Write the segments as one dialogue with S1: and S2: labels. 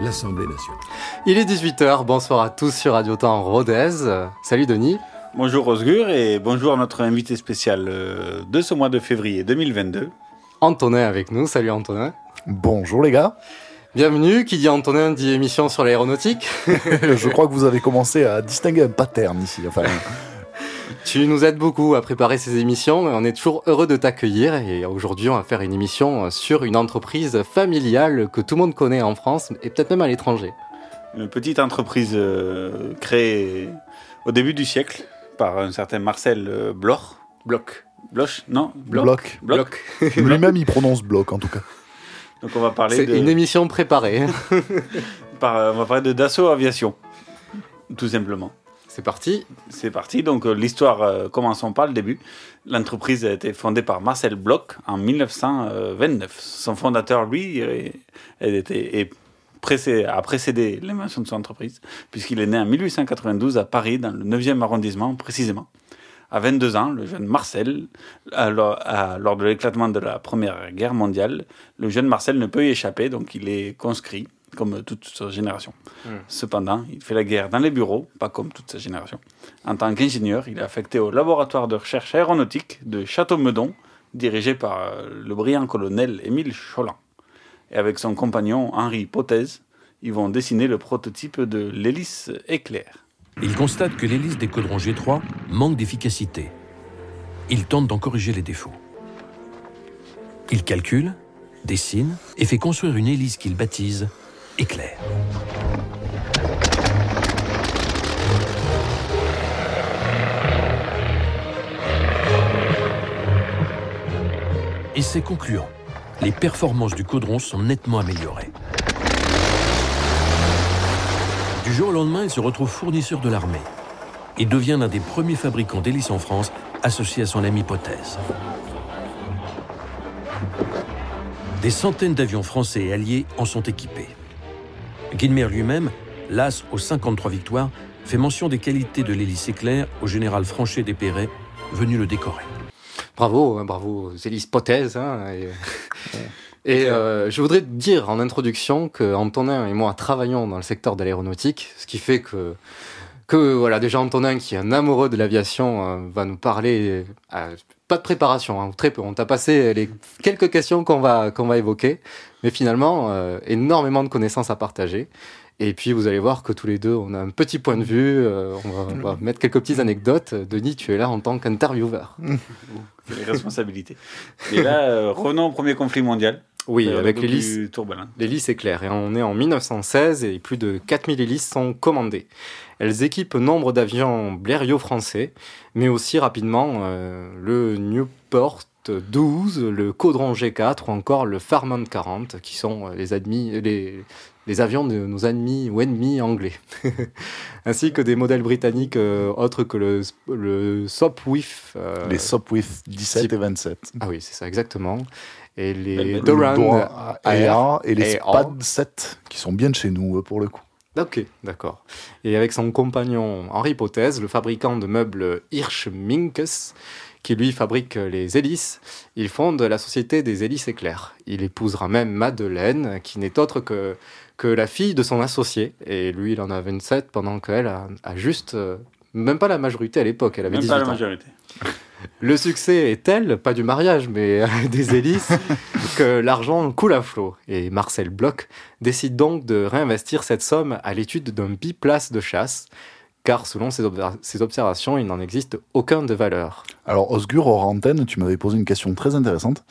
S1: l'Assemblée nationale.
S2: Il est 18h, bonsoir à tous sur Radio Temps Rodez. Salut Denis.
S3: Bonjour Osgur et bonjour à notre invité spécial euh, de ce mois de février 2022.
S2: Antonin avec nous, salut Antonin.
S4: Bonjour les gars.
S2: Bienvenue, qui dit Antonin dit émission sur l'aéronautique.
S4: Je crois que vous avez commencé à distinguer un pattern ici. Enfin,
S2: Tu nous aides beaucoup à préparer ces émissions, on est toujours heureux de t'accueillir et aujourd'hui on va faire une émission sur une entreprise familiale que tout le monde connaît en France et peut-être même à l'étranger.
S3: Une petite entreprise euh, créée au début du siècle par un certain Marcel euh, Bloch.
S2: Bloc.
S3: Bloch Non
S4: bloc.
S3: Bloch.
S4: Lui-même, il prononce bloc en tout cas.
S3: Donc on va parler
S2: C'est
S3: de,
S2: une émission préparée.
S3: par- euh, on va parler de Dassault Aviation, tout simplement.
S2: C'est parti.
S3: C'est parti. Donc euh, l'histoire, euh, commençons par le début. L'entreprise a été fondée par Marcel Bloch en 1929. Son fondateur, lui, a précédé l'invention de son entreprise, puisqu'il est né en 1892 à Paris, dans le 9e arrondissement précisément. À 22 ans, le jeune Marcel, lors de l'éclatement de la Première Guerre mondiale, le jeune Marcel ne peut y échapper, donc il est conscrit, comme toute sa génération. Cependant, il fait la guerre dans les bureaux, pas comme toute sa génération. En tant qu'ingénieur, il est affecté au laboratoire de recherche aéronautique de Château-Meudon, dirigé par euh, le brillant colonel Émile Cholan. Et avec son compagnon Henri Pothèse, ils vont dessiner le prototype de l'hélice éclair.
S1: Il constate que l'hélice des caudrons G3 manque d'efficacité. Il tente d'en corriger les défauts. Il calcule, dessine et fait construire une hélice qu'il baptise Éclair. Et c'est concluant. Les performances du caudron sont nettement améliorées. Du jour au lendemain, il se retrouve fournisseur de l'armée et devient l'un des premiers fabricants d'hélices en France, associé à son ami Pothèse. Des centaines d'avions français et alliés en sont équipés. Guilmer lui-même, las aux 53 victoires, fait mention des qualités de l'hélice éclair au général Franchet Despérets, venu le décorer.
S2: Bravo, hein, bravo, Zélis Pothèse. hein, et et, euh, je voudrais dire en introduction que Antonin et moi travaillons dans le secteur de l'aéronautique, ce qui fait que que voilà déjà Antonin qui est un amoureux de l'aviation euh, va nous parler euh, pas de préparation hein, très peu on t'a passé les quelques questions qu'on va qu'on va évoquer mais finalement euh, énormément de connaissances à partager et puis vous allez voir que tous les deux on a un petit point de vue euh, on, va, on va mettre quelques petites anecdotes Denis tu es là en tant qu'intervieweur
S3: C'est les responsabilités. Et là, euh, revenons au premier conflit mondial.
S2: oui
S3: Euh,
S2: avec l'hélice. L'hélice est claire et on est en 1916 et plus de 4000 hélices sont commandées. Elles équipent nombre d'avions Blériot français, mais aussi rapidement euh, le Newport 12, le Caudron G4 ou encore le Farman 40 qui sont euh, les, admis, les, les avions de nos ennemis ou ennemis anglais. Ainsi que des modèles britanniques euh, autres que le, le Sopwith. euh,
S4: Les Sopwith 17
S2: type-
S4: et 27.
S2: Ah oui, c'est ça exactement. Et les
S3: le
S2: AR.
S4: et les SPAD 7 qui sont bien de chez nous pour le coup.
S2: Ok, d'accord. Et avec son compagnon Henri Pothèse, le fabricant de meubles Hirsch Minkes, qui lui fabrique les hélices, il fonde la société des hélices éclairs. Il épousera même Madeleine, qui n'est autre que, que la fille de son associé. Et lui, il en a 27, pendant qu'elle a, a juste, euh, même pas la majorité à l'époque, elle avait
S3: Même
S2: 18
S3: pas la
S2: ans.
S3: majorité.
S2: Le succès est tel, pas du mariage, mais des hélices, que l'argent coule à flot. Et Marcel Bloch décide donc de réinvestir cette somme à l'étude d'un biplace de chasse car selon ses, obser- ses observations, il n'en existe aucun de valeur.
S4: Alors, Osgur, hors tu m'avais posé une question très intéressante.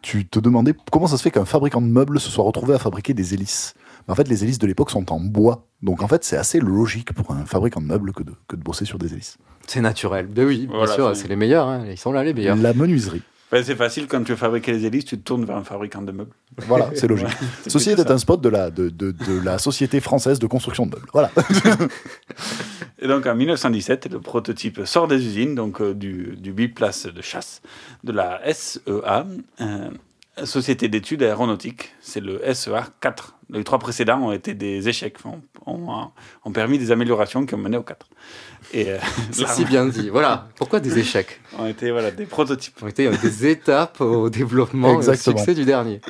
S4: Tu te demandais comment ça se fait qu'un fabricant de meubles se soit retrouvé à fabriquer des hélices. En fait, les hélices de l'époque sont en bois. Donc, en fait, c'est assez logique pour un fabricant de meubles que de, que de bosser sur des hélices.
S2: C'est naturel. Ben oui, bien
S3: Voilà,
S2: sûr,
S3: c'est-
S2: les meilleurs. hein. Ils sont là, les meilleurs.
S4: La menuiserie.
S3: Ouais, c'est facile, quand tu veux fabriquer les hélices, tu te tournes vers un fabricant de meubles.
S4: Voilà, c'est logique.
S3: Ouais,
S4: Ceci était un spot de la, de, de, de la Société française de construction de meubles. Voilà.
S3: Et donc en 1917, le prototype sort des usines, donc euh, du, du biplace de chasse, de la SEA, euh, Société d'études aéronautiques. C'est le SEA 4. Les trois précédents ont été des échecs, ont, ont, ont permis des améliorations qui ont mené au 4. Et euh,
S2: C'est si bien dit. Voilà. Pourquoi des échecs?
S3: Ont été voilà, des prototypes.
S2: ont été euh, des étapes au développement et au succès du dernier.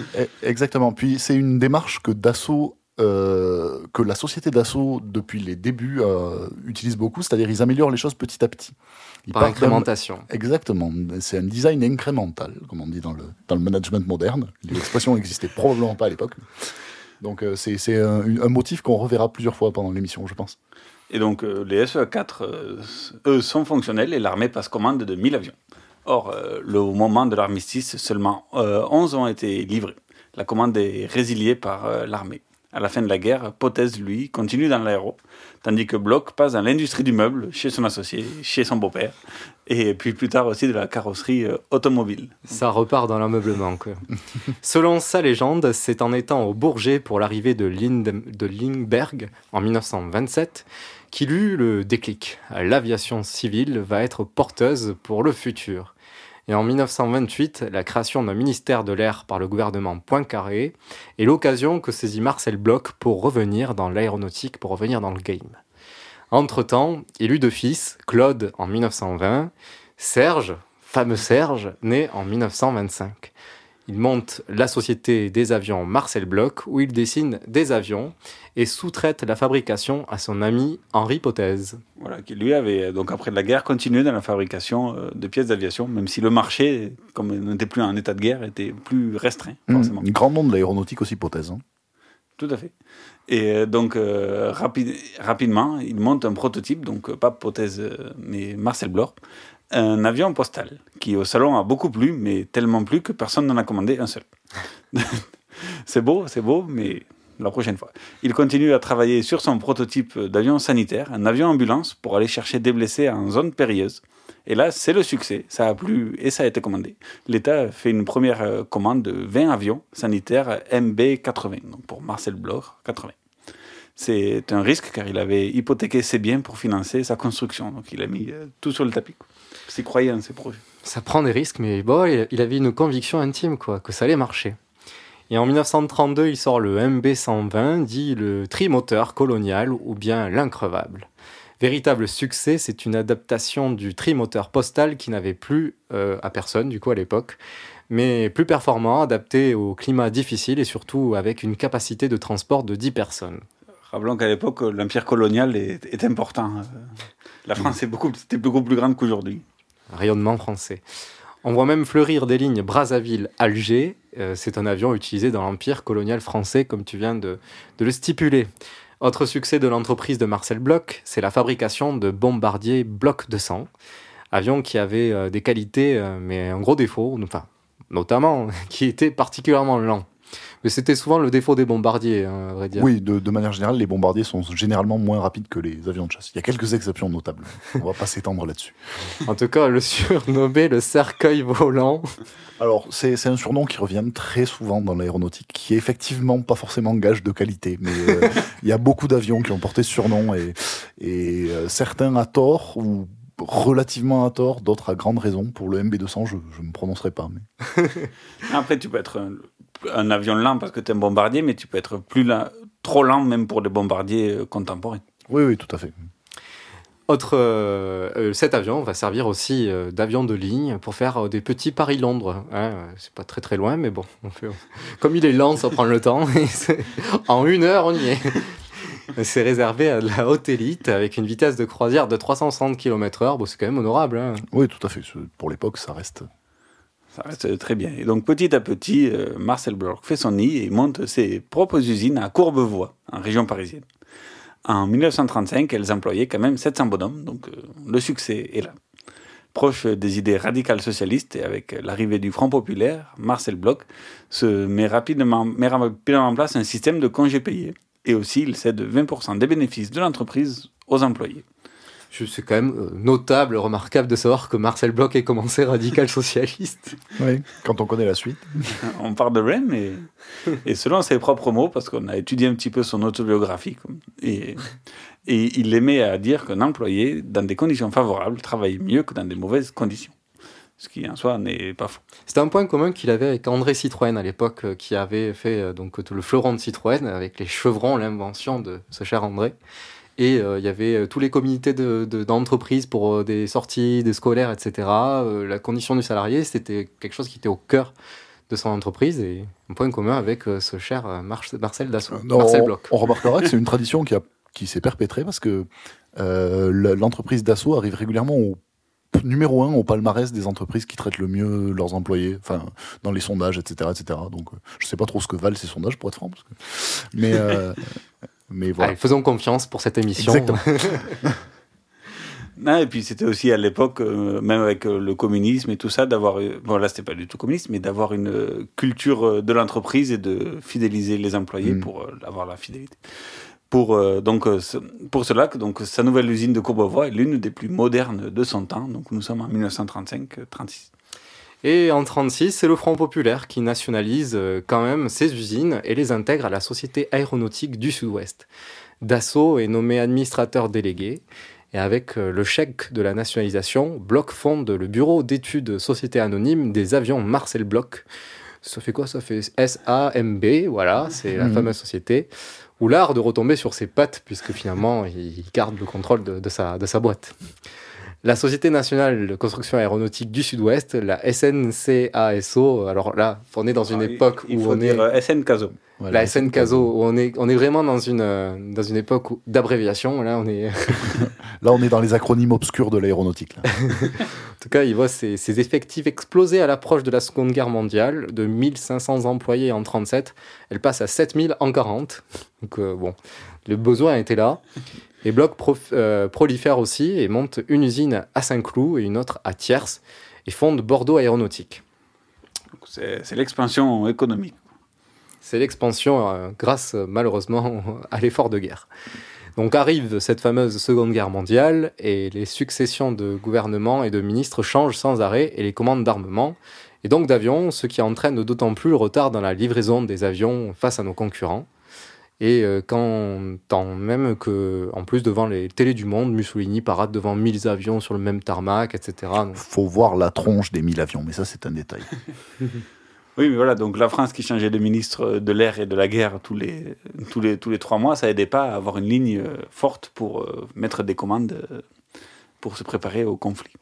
S4: Exactement. Puis c'est une démarche que Dassault, euh, que la société Dassault depuis les débuts euh, utilise beaucoup, c'est-à-dire ils améliorent les choses petit à petit. Ils
S2: Par
S4: d'un-
S2: incrémentation.
S4: Exactement. C'est un design incrémental, comme on dit dans le, dans le management moderne. L'expression n'existait probablement pas à l'époque. Donc euh, c'est un, un motif qu'on reverra plusieurs fois pendant l'émission, je pense.
S3: Et donc euh, les SE4, euh, eux, sont fonctionnels et l'armée passe commande de 1000 avions. Or, le, au moment de l'armistice, seulement euh, 11 ont été livrés. La commande est résiliée par l'armée. À la fin de la guerre, Potez, lui, continue dans l'aéro, tandis que Bloch passe dans l'industrie du meuble, chez son associé, chez son beau-père, et puis plus tard aussi de la carrosserie euh, automobile.
S2: Ça repart dans l'ameublement. quoi. Selon sa légende, c'est en étant au Bourget pour l'arrivée de, de Lindbergh en 1927 qu'il eut le déclic. L'aviation civile va être porteuse pour le futur. Et en 1928, la création d'un ministère de l'air par le gouvernement Poincaré est l'occasion que saisit Marcel Bloch pour revenir dans l'aéronautique, pour revenir dans le game. Entre-temps, il eut deux fils, Claude en 1920, Serge, fameux Serge, né en 1925. Il monte la société des avions Marcel Bloch, où il dessine des avions et sous-traite la fabrication à son ami Henri Potez.
S3: Voilà, qui lui avait, euh, donc après la guerre, continué dans la fabrication euh, de pièces d'aviation, même si le marché, comme il n'était plus en état de guerre, était plus restreint, forcément.
S4: Un grand nom de l'aéronautique aussi, hypothèse. hein.
S3: Tout à fait. Et euh, donc, euh, rapi- rapidement, il monte un prototype, donc euh, pas euh, mais Marcel Bloch, un avion postal, qui au salon a beaucoup plu, mais tellement plu que personne n'en a commandé un seul. c'est beau, c'est beau, mais la prochaine fois. Il continue à travailler sur son prototype d'avion sanitaire, un avion ambulance, pour aller chercher des blessés en zone périlleuse. Et là, c'est le succès, ça a plu et ça a été commandé. L'État fait une première euh, commande de 20 avions sanitaires MB-80, donc pour Marcel Bloch, 80. C'est un risque car il avait hypothéqué ses biens pour financer sa construction, donc il a mis euh, tout sur le tapis. croyait en ses projets.
S2: Ça prend des risques, mais bon, il il avait une conviction intime, quoi, que ça allait marcher. Et en 1932, il sort le MB120, dit le trimoteur colonial ou bien l'increvable. Véritable succès, c'est une adaptation du trimoteur postal qui n'avait plus euh, à personne, du coup, à l'époque, mais plus performant, adapté au climat difficile et surtout avec une capacité de transport de 10 personnes.
S3: Rappelons qu'à l'époque, l'empire colonial est, est important. La France est beaucoup, plus grande qu'aujourd'hui.
S2: rayonnement français. On voit même fleurir des lignes Brazzaville-Alger. Euh, c'est un avion utilisé dans l'empire colonial français, comme tu viens de, de le stipuler. Autre succès de l'entreprise de Marcel Bloch, c'est la fabrication de bombardiers Bloch 200. Avion qui avait euh, des qualités, euh, mais un gros défaut, enfin, notamment, qui était particulièrement lent. Mais c'était souvent le défaut des bombardiers, hein, à vrai dire.
S4: Oui, de, de manière générale, les bombardiers sont généralement moins rapides que les avions de chasse. Il y a quelques exceptions notables. On va pas s'étendre là-dessus.
S2: En tout cas, le surnommé le cercueil volant.
S4: Alors, c'est c'est un surnom qui revient très souvent dans l'aéronautique, qui est effectivement pas forcément gage de qualité, mais euh, il y a beaucoup d'avions qui ont porté ce surnom, et, et euh, certains à tort, ou relativement à tort, d'autres à grande raison. Pour le MB200, je ne me prononcerai pas. Mais...
S3: Après, tu peux être un, avion lent parce que tu es un bombardier, mais tu peux être plus lent, trop lent même pour des bombardiers euh, contemporains.
S4: Oui, oui, tout à fait.
S2: Autre, euh, euh, cet avion va servir aussi euh, d'avion de ligne pour faire euh, des petits Paris-Londres. Hein, c'est pas très très loin, mais bon, on fait- comme il est lent, ça prend le temps. en une heure, on y est. C'est réservé à la haute élite avec une vitesse de croisière de 360 km/h. Bon, c'est quand même honorable. hein.
S4: Oui, tout à fait. Pour l'époque, ça reste.
S3: Ça reste très bien. Et donc, petit à petit, euh, Marcel Bloch fait son nid et monte ses propres usines à Courbevoie, en région parisienne. En 1935, elles employaient quand même 700 bonhommes, donc euh, le succès est là. Proche des idées radicales socialistes et avec l'arrivée du Front populaire, Marcel Bloch se met rapidement, met rapidement en place un système de congés payés. Et aussi, il cède 20% des bénéfices de l'entreprise aux employés.
S2: C'est quand même euh, notable, remarquable de savoir que Marcel Bloch ait commencé radical socialiste.
S4: Oui, quand on connaît la suite.
S3: on parle de Rem, et, et selon ses propres mots, parce qu'on a étudié un petit peu son autobiographie, et, et il aimait à dire qu'un employé, dans des conditions favorables, travaille mieux que dans des mauvaises conditions. Ce qui en soi n'est pas faux.
S2: C'était un point commun qu'il avait avec André Citroën à l'époque, euh, qui avait fait euh, donc le fleuron de Citroën avec les chevrons, l'invention de ce cher André. Et euh, il y avait euh, tous les comités d'entreprise de, pour euh, des sorties, des scolaires, etc. la condition du salarié, c'était quelque chose qui était au cœur de son entreprise et un point commun avec ce cher Marcel Dassault. Marcel Bloch.
S4: On, remarquera que c'est une tradition qui, a, qui s'est perpétrée parce que l'entreprise Dassault arrive régulièrement au numéro un au palmarès des entreprises qui traitent le mieux leurs employés, enfin dans les sondages, etc., etc. Donc, je sais pas trop ce que valent ces sondages pour être franc, parce que... mais mais voilà.
S2: faisons confiance pour cette émission.
S4: Exactement.
S3: et puis c'était aussi à l'époque, euh, même avec euh, le communisme et tout ça, d'avoir, euh, bon là c'était pas du tout communiste, mais d'avoir une culture de l'entreprise et de fidéliser les employés mm. pour avoir la fidélité. Pour, donc, pour cela, donc, sa nouvelle usine de Courbevoie est l'une des plus modernes de son temps. Donc nous sommes en 1935-36.
S2: Et en 1936, c'est le Front populaire qui nationalise euh, quand même ces usines et les intègre à la Société aéronautique du Sud-Ouest. Dassault est nommé administrateur délégué. Et avec euh, le chèque de la nationalisation, Bloch fonde le bureau d'études Société Anonyme des avions Marcel Bloch. Ça fait quoi Ça fait SAMB, voilà, c'est la mmh. fameuse société. Ou l'art de retomber sur ses pattes, puisque finalement, il garde le contrôle de, sa, de sa boîte. La Société nationale de construction aéronautique du Sud-Ouest, la SNCASO, alors là, on est dans une ah, époque
S3: où
S2: on
S3: dire est... SNCASO.
S2: la SNCASO, où on est, on est vraiment dans une, dans une époque d'abréviation. Là, on est...
S4: là, on est dans les acronymes obscurs de l'aéronautique.
S2: en tout cas, il voit ses, ses, effectifs exploser à l'approche de la Seconde Guerre mondiale. De 1500 employés en 37, elle passe à 7000 en 40. Donc, euh, bon, le besoin était là. Et Bloch euh, prolifère aussi et monte une usine à Saint-Cloud et une autre à Thiers et fonde Bordeaux Aéronautique.
S3: C'est l'expansion économique.
S2: C'est l'expansion euh, grâce malheureusement à l'effort de guerre. Donc arrive cette fameuse Seconde Guerre mondiale et les successions de gouvernements et de ministres changent sans arrêt et les commandes d'armement et donc d'avions, ce qui entraîne d'autant plus le retard dans la livraison des avions face à nos concurrents. Et euh, quand, tant même que, en plus, devant les télés du monde, Mussolini parade devant 1000 avions sur le même tarmac, etc.
S4: Il Faut voir la tronche des 1000 avions, mais ça, c'est un détail.
S3: oui, mais voilà, donc la France qui changeait de ministre de l'air et de la guerre tous les, tous les, tous les trois mois, ça aidait pas à avoir une ligne euh, forte pour euh, mettre des commandes pour se préparer au conflit.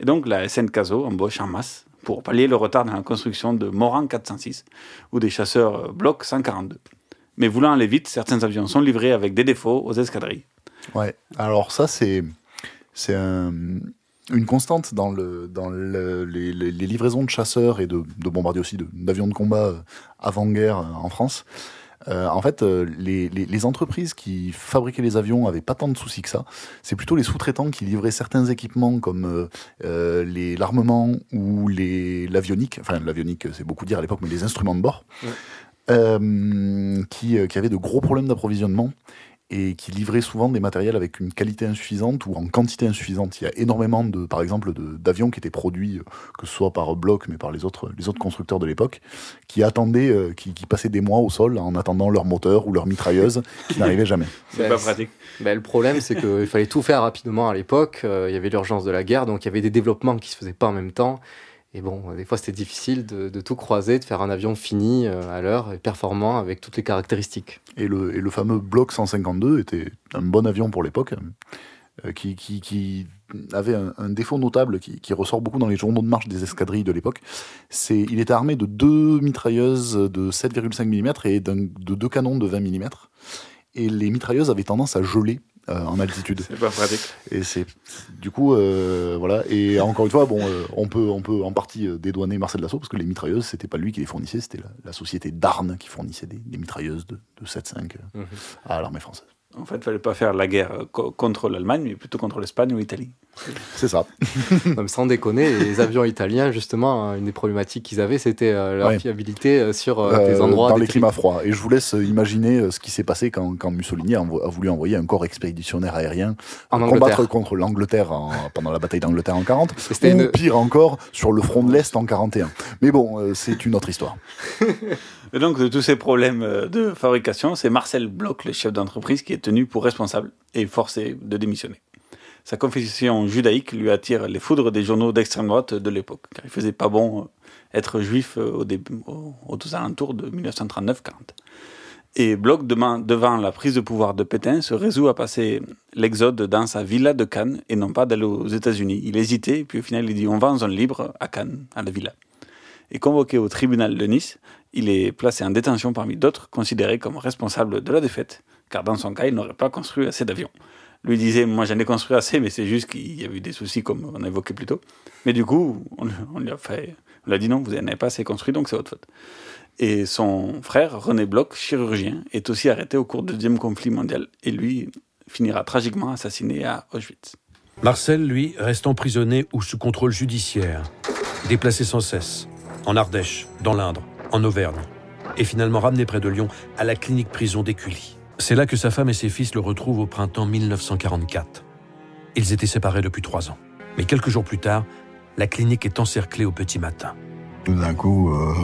S3: Et donc la SN Caso embauche en masse pour pallier le retard dans la construction de Morang 406 ou des chasseurs Bloc 142 mais voulant aller vite, certains avions sont livrés avec des défauts aux escadrilles.
S4: Ouais, alors ça, c'est, c'est une constante dans, le, dans le, les, livraisons de chasseurs et de, de bombardiers aussi, d'avions de, combat euh, avant-guerre euh, en France. Euh, en fait, les, les, entreprises qui fabriquaient les avions avaient pas tant de soucis que ça. C'est plutôt les sous-traitants qui livraient certains équipements comme les l'armement ou les l'avionique. Enfin, l'avionique, c'est beaucoup dire à l'époque, mais les instruments de bord. Euh, qui, euh, qui avait de gros problèmes d'approvisionnement et qui livrait souvent des matériels avec une qualité insuffisante ou en quantité insuffisante. Il y a énormément de, par exemple, d'avions qui étaient produits, euh, que ce soit par bloc, mais par les autres, les autres constructeurs de l'époque, qui attendaient, qui, qui, passaient des mois au sol en attendant leur moteur ou leur mitrailleuse, qui n'arrivait jamais.
S3: C'est pas pratique.
S2: Ben, le problème, c'est qu'il fallait tout faire rapidement à l'époque. il y avait l'urgence de la guerre, donc il y avait des développements qui se faisaient pas en même temps. Et bon, des fois c'était difficile de, tout croiser, de faire un avion fini euh, à l'heure et performant avec toutes les caractéristiques.
S4: Et le, fameux Block 152 était un bon avion pour l'époque, euh, qui, avait un, défaut notable qui, qui, ressort beaucoup dans les journaux de marche des escadrilles de l'époque. C'est, il était armé de deux mitrailleuses de 7,5 mm et de deux canons de 20 mm. Et les mitrailleuses avaient tendance à geler euh, en altitude.
S3: C'est pas pratique.
S4: Et c'est du coup euh, voilà. Et encore une fois, bon, euh, on peut on peut en partie dédouaner Marcel Dassault parce que les mitrailleuses c'était pas lui qui les fournissait, c'était la, société d'Arnes qui fournissait des, mitrailleuses de, de 7.5 mhm. à l'armée française.
S3: En fait, il fallait pas faire la guerre contre l'Allemagne, mais plutôt contre l'Espagne ou l'Italie.
S4: C'est ça.
S2: sans déconner, les avions italiens, justement, hein, une des problématiques qu'ils avaient, c'était euh, leur fiabilité euh, sur euh, des endroits.
S4: Dans les climats froids. Et je vous laisse imaginer ce qui s'est passé quand, quand Mussolini a, voulu envoyer un corps expéditionnaire aérien combattre contre l'Angleterre pendant la bataille d'Angleterre en 40. Ou pire encore, sur le front de l'Est en 41. Mais bon, c'est une autre histoire.
S3: Et donc, de tous ces problèmes de fabrication, c'est Marcel Bloch, le chef d'entreprise, qui est tenu pour responsable et forcé de démissionner. Sa confession judaïque lui attire les foudres des journaux d'extrême droite de l'époque, car il faisait pas bon euh, être juif euh, au début, aux alentours de 1939-40. Et Bloch, devant la prise de pouvoir de Pétain, se résout à passer l'exode dans sa villa de Cannes et non pas d'aller aux États-Unis. Il hésitait, puis au final, il dit on va en zone libre à Cannes, à la villa. Et convoqué au tribunal de Nice, il est placé en détention parmi d'autres considérés comme responsables de la défaite, car dans son cas, il n'aurait pas construit assez d'avions lui disait Moi, j'en ai construit assez, mais c'est juste qu'il y a eu des soucis, comme on a évoqué plus tôt. Mais du coup, on, lui a fait. On a dit non, vous n'en avez pas assez construit, donc c'est votre faute. Et son frère, René Bloch, chirurgien, est aussi arrêté au cours du deuxième conflit mondial. Et lui finira tragiquement assassiné à Auschwitz.
S1: Marcel, lui, reste emprisonné ou sous contrôle judiciaire, déplacé sans cesse, en Ardèche, dans l'Indre, en Auvergne, et finalement ramené près de Lyon à la clinique prison d'Écully. C'est là que sa femme et ses fils le retrouvent au printemps 1944. Ils étaient séparés depuis trois ans. Mais quelques jours plus tard, la clinique est encerclée au petit matin.
S5: Tout d'un coup, euh,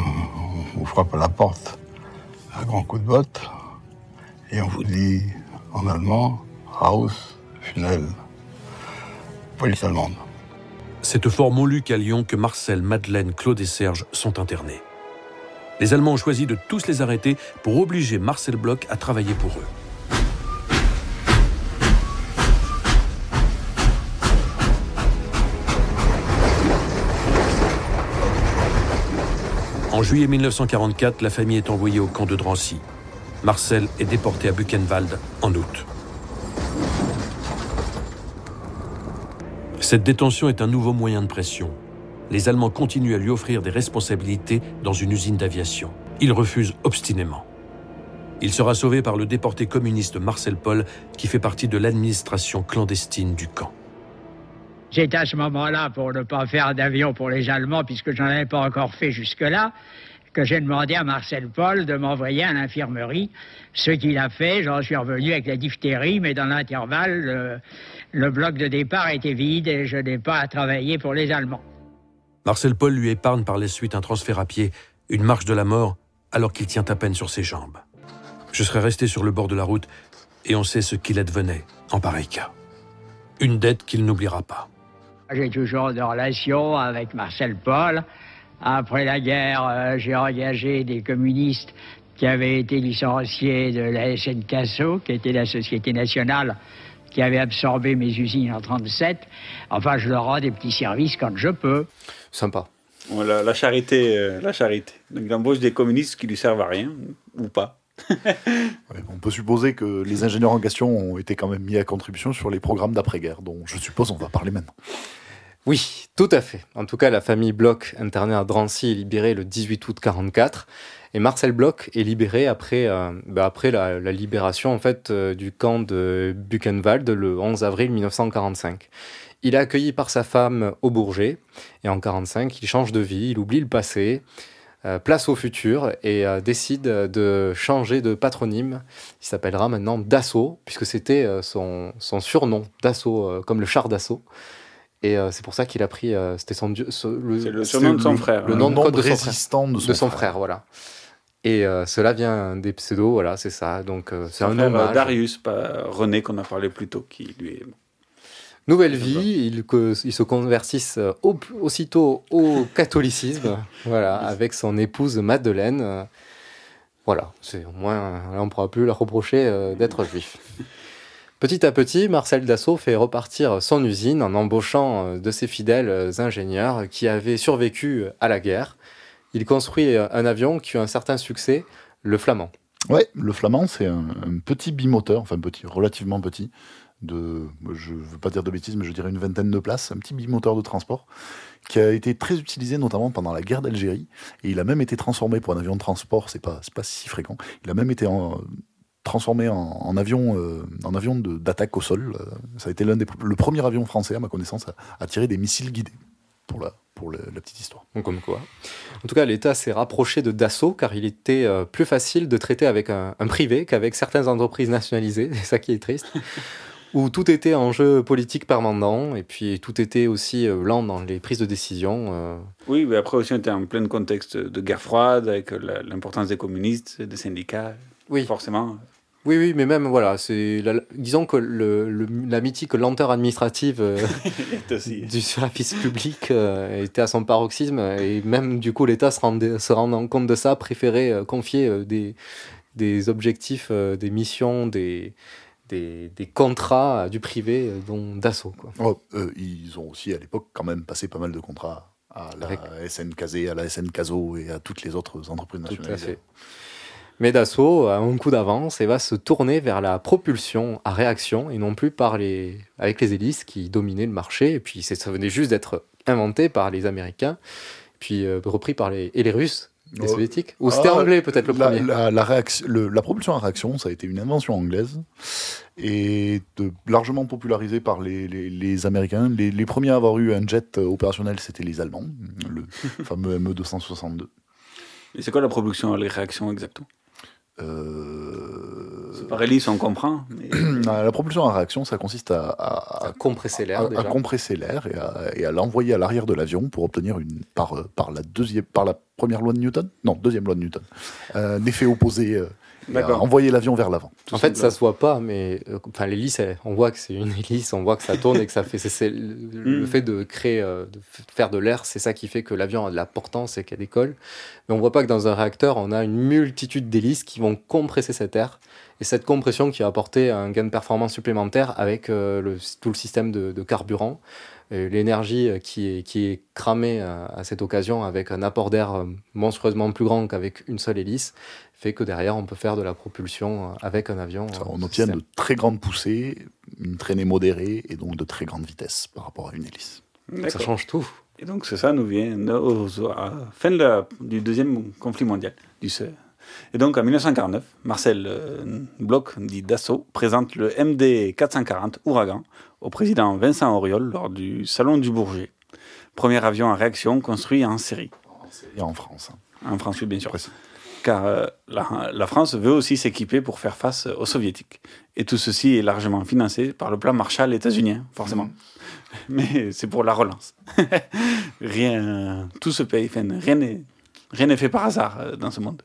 S5: on frappe à la porte, un grand coup de botte, et on vous dit en allemand Haus, Funnel, police allemande.
S1: C'est au fort Montluc à Lyon que Marcel, Madeleine, Claude et Serge sont internés. Les Allemands ont choisi de tous les arrêter pour obliger Marcel Bloch à travailler pour eux. En juillet 1944, la famille est envoyée au camp de Drancy. Marcel est déporté à Buchenwald en août. Cette détention est un nouveau moyen de pression les Allemands continuent à lui offrir des responsabilités dans une usine d'aviation. Il refuse obstinément. Il sera sauvé par le déporté communiste Marcel Paul, qui fait partie de l'administration clandestine du camp.
S6: J'étais à ce moment-là pour ne pas faire d'avion pour les Allemands, puisque j'en avais pas encore fait jusque-là, que j'ai demandé à Marcel Paul de m'envoyer à l'infirmerie. Ce qu'il a fait, j'en suis revenu avec la diphtérie, mais dans l'intervalle, le, le bloc de départ était vide et je n'ai pas à travailler pour les Allemands.
S1: Marcel Paul lui épargne par la suite un transfert à pied, une marche de la mort, alors qu'il tient à peine sur ses jambes. Je serais resté sur le bord de la route et on sait ce qu'il advenait en pareil cas. Une dette qu'il n'oubliera pas.
S6: J'ai toujours de relations avec Marcel Paul. Après la guerre, euh, j'ai engagé des communistes qui avaient été licenciés de la SNCASO, qui était la Société nationale qui avait absorbé mes usines en 37. Enfin, je leur rends des petits services quand je peux.
S2: Sympa.
S3: la, charité, euh, la charité. Donc, il embauche des communistes qui lui servent à rien, ou pas.
S4: on peut supposer que les ingénieurs en question ont été quand même mis à contribution sur les programmes d'après-guerre, dont je suppose on va parler maintenant.
S2: Oui, tout à fait. En tout cas, la famille Bloch, internée à Drancy, est libérée le 18 août 44. Et Marcel Bloch est libéré après, euh, bah, la, libération en fait, euh, du camp de Buchenwald le 11 avril 1945. Il est accueilli par sa femme au Bourget et en 45, il change de vie, il oublie le passé, euh, place au futur et décide de changer de patronyme. Il s'appellera maintenant Dassault puisque c'était son, son, surnom, Dassault, comme le char d'assaut. Et c'est pour ça qu'il a pris, c'était son
S3: le, le surnom de son frère.
S4: Le, nom de, code de, résistant de son,
S2: de son frère. voilà. Et euh, cela vient des pseudos, voilà, c'est ça. Donc euh, c'est un
S3: euh, hommage. Darius, pas René qu'on a parlé plus tôt, qui lui est.
S2: Nouvelle vie, ils, il se convertissent aussitôt au catholicisme, voilà, avec son épouse Madeleine. voilà, c'est au moins, on ne pourra plus leur reprocher d'être juif. Petit à petit, Marcel Dassault fait repartir son usine en embauchant de ses fidèles ingénieurs qui avaient survécu à la guerre. Il construit un avion qui a un certain succès, le Flamand.
S4: Ouais, le Flamand, c'est un, petit bimoteur, enfin petit, relativement petit, de, je ne veux pas dire de bêtises, mais je dirais une vingtaine de places, un petit bimoteur de transport, qui a été très utilisé notamment pendant la guerre d'Algérie, et il a même été transformé pour un avion de transport, c'est pas, pas si fréquent, il a même été en, transformé en, en avion, euh, en avion de- d'attaque au sol. Euh, Ça a été l'un des le premier avion français, à ma connaissance, à, à tirer des missiles guidés. Pour la, pour la petite histoire.
S2: Donc, comme quoi. En tout cas, l'État s'est rapproché de Dassault car il était euh, plus facile de traiter avec un, un privé qu'avec certaines entreprises nationalisées. C'est ça qui est triste. où tout était enjeu politique permanent et puis tout était aussi euh, lent dans les prises de décision. euh.
S3: Oui, mais après aussi, on était en plein contexte de guerre froide, avec la- l'importance des communistes, des syndicats.
S2: Oui.
S3: Forcément.
S2: Oui, oui, mais même, voilà, c'est la- disons que le, le- la mythique lenteur administrative euh, du service public euh, était à son paroxysme et même du coup l'État se, rendait- se rendant compte de ça préférait euh, confier euh, des, des objectifs, euh, des missions, des, des, des contrats à du privé, euh, dont Dassault. Quoi.
S4: Oh, euh, ils ont aussi à l'époque quand même passé pas mal de contrats à la
S2: Avec-
S4: SNKZ, à la SN Caso et à toutes les autres entreprises
S2: Tout
S4: nationales.
S2: à fait. Mais Dassault a un coup d'avance et va se tourner vers la propulsion à réaction et non plus par les, avec les hélices qui dominaient le marché. Et puis c'est- ça venait juste d'être inventé par les Américains, puis euh, repris par les, et les Russes, les
S4: Oh.
S2: soviétiques. Ou c'était
S4: Ah,
S2: anglais peut-être le
S4: la,
S2: premier.
S4: La, la réaction- le- la propulsion à réaction, ça a été une invention anglaise et de- largement popularisée par les, les- les Américains. Les, les premiers à avoir eu un jet opérationnel, c'était les Allemands, le fameux E ME-262.
S3: Et c'est quoi la production, les réactions exactement?
S4: Euh,
S3: C'est Par hélice, on comprend. mais-
S4: La propulsion à réaction, ça consiste à, à-
S2: À compresser l'air
S4: à- compresser l'air et à, l'envoyer à l'arrière de l'avion pour obtenir une par, euh, par la deuxième par la première loi de Newton? Non deuxième loi de Newton un effet opposé euh,
S3: D'accord.
S4: envoyer l'avion vers l'avant
S2: En fait, ça se voit pas, mais euh, enfin, l'hélice, on voit que c'est une hélice, on voit que ça tourne et que ça fait. c'est- c'est le, le
S3: Mm.
S2: fait de créer, euh, de faire de l'air, c'est ça qui fait que l'avion a de la portance et qu'elle décolle. Mais on voit pas que dans un réacteur, on a une multitude d'hélices qui vont compresser cet air. Et cette compression qui va apporter un gain de performance supplémentaire avec euh, le- tout le système de, de carburant. Et L'énergie euh, qui est, qui est cramée à, à cette occasion avec un apport d'air euh, monstrueusement plus grand qu'avec une seule hélice fait que derrière on peut faire de la propulsion euh, avec un avion.
S4: Ça,
S2: euh,
S4: on obtient
S2: système.
S4: de très grandes poussées une traînée modérée et donc de très grandes vitesses par rapport à une hélice
S2: Ça change tout.
S3: Et donc, c'est ça nous vient à la fin de la- du deuxième conflit mondial. Du, ce- et donc, en 1949, Marcel euh, Bloch, dit Dassault, présente le MD 440 Ouragan au président Vincent Auriol lors du Salon du Bourget. Premier avion à réaction construit en série.
S4: et en France hein.
S3: En France, oui, bien sûr.
S4: Précis.
S3: Car euh, la, la France veut aussi s'équiper pour faire face aux soviétiques. Et tout ceci est largement financé par le plan Marshall états-unien, forcément. Mais c'est pour la relance. rien, tout se paye, rien n'est rien n'est fait par hasard euh, dans ce monde.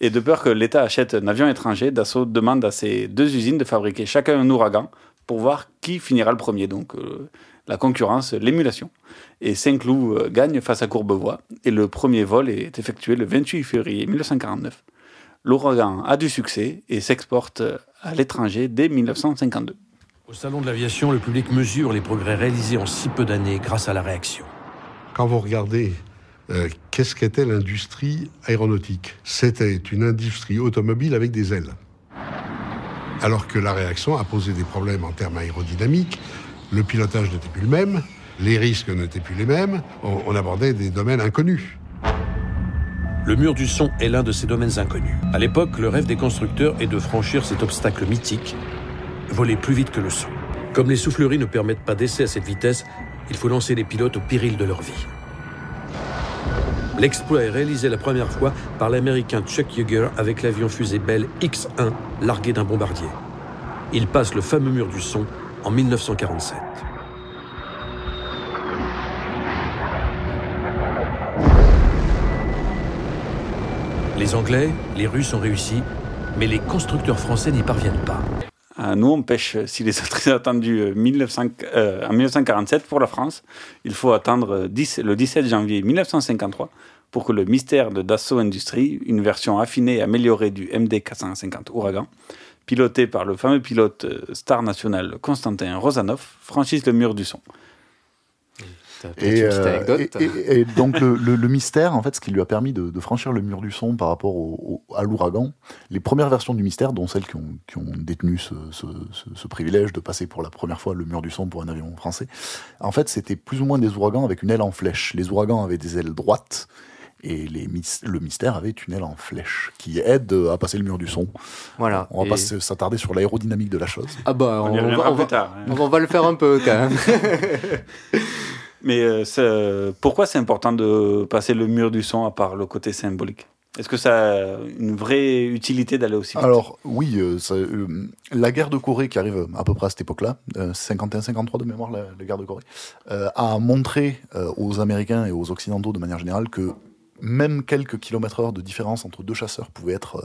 S3: Et de peur que l'État achète un avion étranger, Dassault demande à ses deux usines de fabriquer chacun un ouragan pour voir qui finira le premier. Donc euh, la concurrence, l'émulation. Et Saint-Cloud euh, gagne face à Courbevoie et le premier vol est effectué le 28 février 1949. L'ouragan a du succès et s'exporte euh, à l'étranger dès 1952.
S1: Au Salon de l'aviation, le public mesure les progrès réalisés en si peu d'années grâce à la réaction.
S5: Quand vous regardez euh, qu'est-ce qu'était l'industrie aéronautique, c'était une industrie automobile avec des ailes. Alors que la réaction a posé des problèmes en termes aérodynamiques, le pilotage n'était plus le même, les risques n'étaient plus les mêmes, on, abordait des domaines inconnus.
S1: Le mur du son est l'un de ces domaines inconnus. À l'époque, le rêve des constructeurs est de franchir cet obstacle mythique, voler plus vite que le son. Comme les souffleries ne permettent pas d'essai à cette vitesse, il faut lancer les pilotes au péril de leur vie. L'exploit est réalisé la première fois par l'américain Chuck Yeager avec l'avion fusée Bell X-1 largué d'un bombardier. Il passe le fameux mur du son en 1947. Les Anglais, les Russes ont réussi, mais les constructeurs français n'y parviennent pas.
S3: Euh, nous, on pêche, euh, si les autres ont attendu euh, 1900 euh, en 1947 pour la France, il faut attendre euh, 10 le 17 janvier 1953 pour que le mystère de Dassault Industries, une version affinée et améliorée du MD 450 Ouragan, piloté par le fameux pilote euh, star national Constantin Rosanov, franchisse le mur du son.
S4: Et, euh,
S2: anecdote.
S4: et- et- et donc le, le- le mystère, en fait, ce qui lui a permis de, de franchir le mur du son par rapport au- au- à l'ouragan, les premières versions du mystère, dont celles qui ont, qui ont détenu ce, ce- ce- ce privilège de passer pour la première fois le mur du son pour un avion français, en fait, c'était plus ou moins des ouragans avec une aile en flèche. Les ouragans avaient des ailes droites Et les, le mystère avait une aile en flèche qui aide à passer le mur du son.
S2: Voilà.
S4: On va pas s'attarder sur l'aérodynamique de la chose.
S2: Ah bah,
S3: On y
S2: on, va,
S3: plus
S2: on va-
S3: tard, hein.
S2: on va le faire un peu quand même.
S3: Mais euh, c'est- pourquoi c'est important de passer le mur du son à part le côté symbolique? Est-ce que ça a une vraie utilité d'aller aussi vite?
S4: Alors oui, euh, euh, la guerre de Corée qui arrive à peu près à cette époque-là, euh, 51-53 de mémoire, la, guerre de Corée, euh, a montré euh, aux Américains et aux Occidentaux de manière générale que même quelques kilomètres heure de différence entre deux chasseurs pouvait être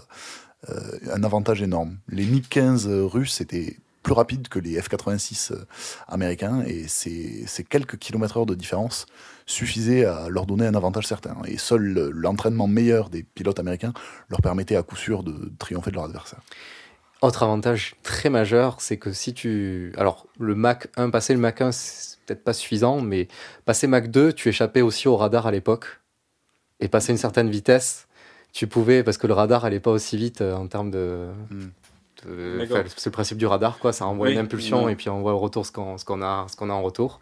S4: euh, euh, un avantage énorme. Les MiG-15 russes étaient plus rapides que les F-86 euh, américains et ces, ces quelques kilomètres heure de différence suffisaient à leur donner un avantage certain. Et seul le- l'entraînement meilleur des pilotes américains leur permettait à coup sûr de triompher de leur adversaire.
S2: Autre avantage très majeur, c'est que si tu. Alors, le Mac 1, passer le Mac 1, c'est peut-être pas suffisant, mais passer Mac 2, tu échappais aussi au radar à l'époque. Et passer une certaine vitesse, tu pouvais, parce que le radar allait pas aussi vite euh, en termes de. Enfin, c'est le principe du radar, quoi. Ça envoie
S3: Oui,
S2: une impulsion
S3: oui.
S2: et puis on voit au retour ce qu'on qu'on a, ce qu'on a en retour.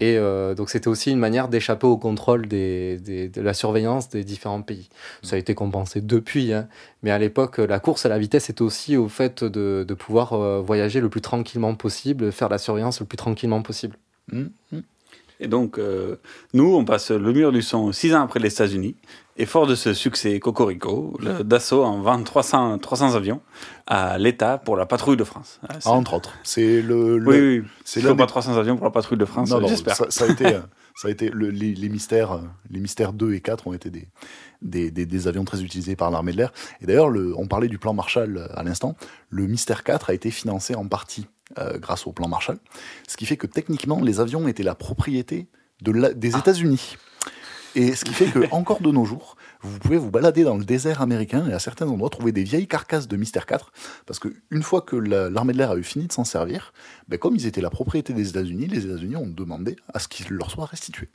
S2: Et euh, donc, c'était aussi une manière d'échapper au contrôle des, des- de la surveillance des différents pays. Ça a été compensé depuis, hein. mais à l'époque, la course à la vitesse était aussi au fait de, de pouvoir euh, voyager le plus tranquillement possible, faire la surveillance le plus tranquillement possible.
S3: Et donc, euh, nous, on passe le mur du son six ans après les États-Unis. Et fort de ce succès cocorico, le Dassault en vend 300, 300 avions à l'État pour la patrouille de France. Ah,
S4: entre autres. C'est le, le-
S3: Oui, oui.
S4: c'est
S3: pas
S4: des-
S3: 300 avions pour la patrouille de France,
S4: Non, non,
S3: j'espère.
S4: Ça, ça a été, ça a été le- les, les mystères, les mystères 2 et 4 ont été des, des, des- des avions très utilisés par l'armée de l'air. Et d'ailleurs, le- on parlait du plan Marshall euh, à l'instant. Le mystère 4 a été financé en partie euh, grâce au plan Marshall, ce qui fait que techniquement, les avions étaient la propriété de la- des États-Unis. Et ce qui fait que encore de nos jours, vous pouvez vous balader dans le désert américain et à certains endroits trouver des vieilles carcasses de Mystère 4, parce que une fois que la- l'armée de l'air a eu fini de s'en servir, ben, comme ils étaient la propriété des États-Unis, les États-Unis ont demandé à ce qu'ils leur soient restitués.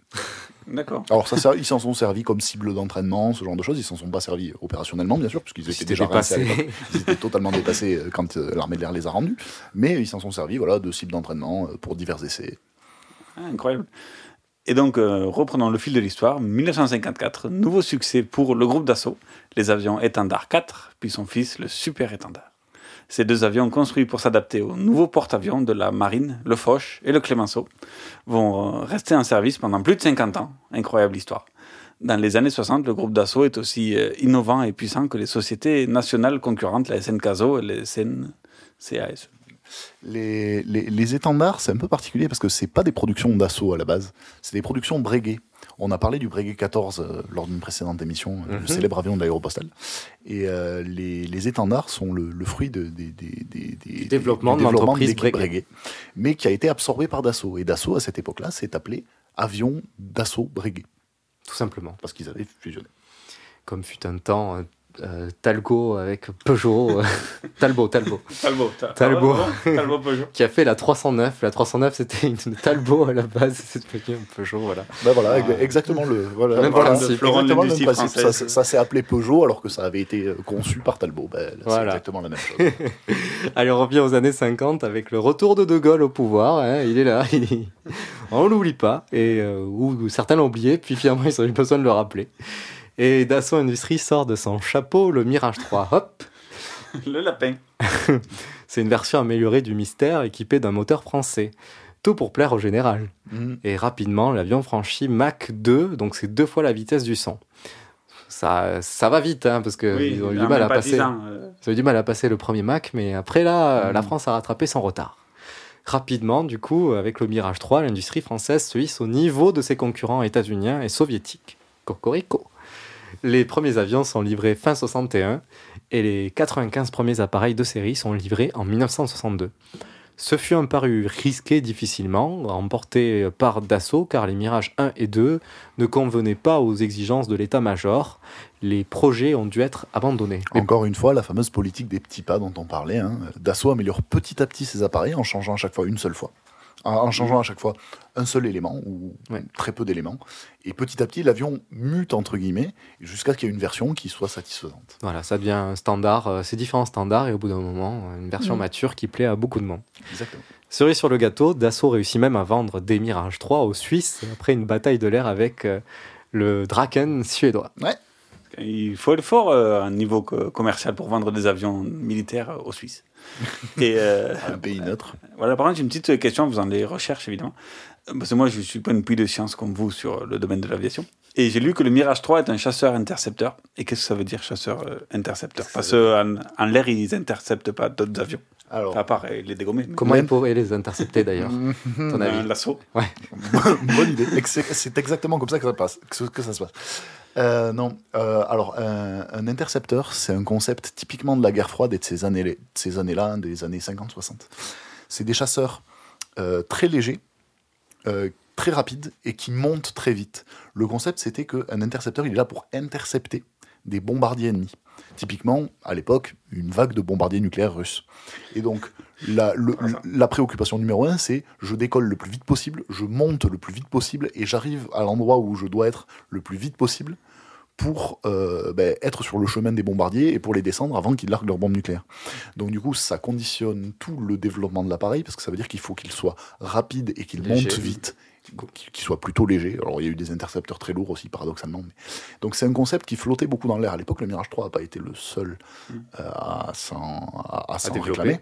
S3: D'accord.
S4: Alors ça, ils s'en sont servis comme cible d'entraînement, ce genre de choses. Ils s'en sont pas servis opérationnellement, bien sûr, puisqu'ils étaient
S2: étaient
S4: déjà
S2: dépassés.
S4: Ils étaient totalement dépassés euh, quand euh, l'armée de l'air les a rendus. Mais ils s'en sont servis, voilà, de cible d'entraînement euh, pour divers essais.
S3: Ah, incroyable. Et donc, euh, reprenons le fil de l'histoire. 1954, nouveau succès pour le groupe d'assaut, les avions Étendard 4, puis son fils, le Super Étendard. Ces deux avions, construits pour s'adapter aux nouveaux porte-avions de la marine, le Foch et le Clemenceau, vont euh, rester en service pendant plus de 50 ans. Incroyable histoire. Dans les années 60, le groupe d'assaut est aussi euh, innovant et puissant que les sociétés nationales concurrentes, la SNCASO et les SNCAS.
S4: Les, les, les étendards, c'est un peu particulier parce que c'est pas des productions d'assaut à la base, c'est des productions Breguet. On a parlé du Breguet 14 euh, lors d'une précédente émission, euh,
S2: Mhm.
S4: le célèbre avion de l'aéropostale. Et euh, les, les étendards sont le, le fruit de, des, des, des, des-
S2: développement
S4: du
S2: de Breguet.
S4: mais qui a été absorbé par Dassault. Et Dassault, à cette époque-là, s'est appelé Avion Dassault Breguet.
S2: Tout simplement.
S4: Parce qu'ils avaient fusionné.
S2: Comme fut un temps euh, Talgo avec Peugeot. euh, Talbot, Talbot.
S3: Talbot, ta-
S2: Talbot.
S3: ah ouais, Talbot Peugeot.
S2: qui a fait la 309. La 309, c'était une Talbot à la base, c'est devenu un Peugeot, voilà.
S4: Ben voilà, ex- exactement le, voilà,
S2: Même
S4: voilà,
S2: principe.
S4: exactement le même principe. Ça, s'est appelé Peugeot alors que ça avait été euh, conçu par Talbot. Ben, là, C'est
S2: Voilà.
S4: exactement la même chose.
S2: Allez, on revient aux années 50 avec le retour de De Gaulle au pouvoir. hein, il est là, il est- on l'oublie pas. Et, euh, ou certains l'ont oublié, puis finalement ils ont eu besoin de le rappeler. Et Dassault Industries sort de son chapeau le Mirage 3. Hop
S3: Le lapin.
S2: C'est une version améliorée du Mystère équipée d'un moteur français. Tout pour plaire au général.
S4: Mhm.
S2: Et rapidement, l'avion franchit Mach 2, donc c'est deux fois la vitesse du son. Ça, ça va vite, hein, parce qu'ils
S3: Oui,
S2: ont eu du mal à
S3: pas
S2: passer.
S3: 10 ans, euh.
S2: Ils ont eu du mal à passer le premier Mach, mais après là,
S4: Mhm.
S2: la France a rattrapé son retard. Rapidement, du coup, avec le Mirage 3, l'industrie française se hisse au niveau de ses concurrents états-uniens et soviétiques. Cocorico. Les premiers avions sont livrés fin 61 et les 95 premiers appareils de série sont livrés en 1962. Ce fut un pari risqué difficilement, emporté par Dassault, car les Mirage 1 et 2 ne convenaient pas aux exigences de l'état-major. Les projets ont dû être abandonnés.
S4: Encore une fois, la fameuse politique des petits pas dont on parlait. hein. Dassault améliore petit à petit ses appareils en changeant à chaque fois une seule fois. En, en changeant à chaque fois un seul élément ou très peu d'éléments. Et petit à petit, l'avion mute, entre guillemets, jusqu'à ce qu'il y ait une version qui soit satisfaisante.
S2: Voilà, ça devient un standard, euh, c'est différents standards et au bout d'un moment, une version
S4: Mhm.
S2: mature qui plaît à beaucoup de monde.
S4: Exactement.
S2: Cerise sur le gâteau, Dassault réussit même à vendre des Mirage 3 aux Suisses après une bataille de l'air avec euh, le Draken suédois.
S4: Ouais.
S3: Il faut être fort euh, à un niveau co- commercial pour vendre des avions militaires aux Suisses. Et, euh,
S4: Un pays neutre.
S3: Voilà, par contre, j'ai une petite question en faisant des recherches, évidemment. Parce que moi, je ne suis pas une pluie de science comme vous sur le domaine de l'aviation. Et j'ai lu que le Mirage 3 est un chasseur-intercepteur. Et qu'est-ce que ça veut dire, chasseur-intercepteur? Parce qu'en en l'air, ils n'interceptent pas d'autres avions.
S4: Alors,
S3: À part euh, les dégommer.
S2: Comment ils pourraient les intercepter d'ailleurs ton avis?
S3: Un lasso.
S2: Ouais.
S4: Bonne idée. C'est exactement comme ça que ça, passe, que ça se passe. Euh, non, euh, alors un, intercepteur, c'est un concept typiquement de la guerre froide et de ces années-là, des années 50-60. C'est des chasseurs euh, très légers, très rapides et qui montent très vite. Le concept, c'était qu'un intercepteur, il est là pour intercepter des bombardiers ennemis. Typiquement, à l'époque, une vague de bombardiers nucléaires russes. Et donc, la, le- la préoccupation numéro un, c'est je décolle le plus vite possible, je monte le plus vite possible et j'arrive à l'endroit où je dois être le plus vite possible pour euh, ben, être sur le chemin des bombardiers et pour les descendre avant qu'ils larguent leurs bombes nucléaires. Donc du coup, ça conditionne tout le développement de l'appareil parce que ça veut dire qu'il faut qu'il soit rapide et qu'il monte vite, qu'il soit plutôt léger. Alors il y a eu des intercepteurs très lourds aussi, paradoxalement. mais- Donc c'est un concept qui flottait beaucoup dans l'air. À l'époque, le Mirage 3 n'a pas été le seul euh, à s'en à, à réclamer.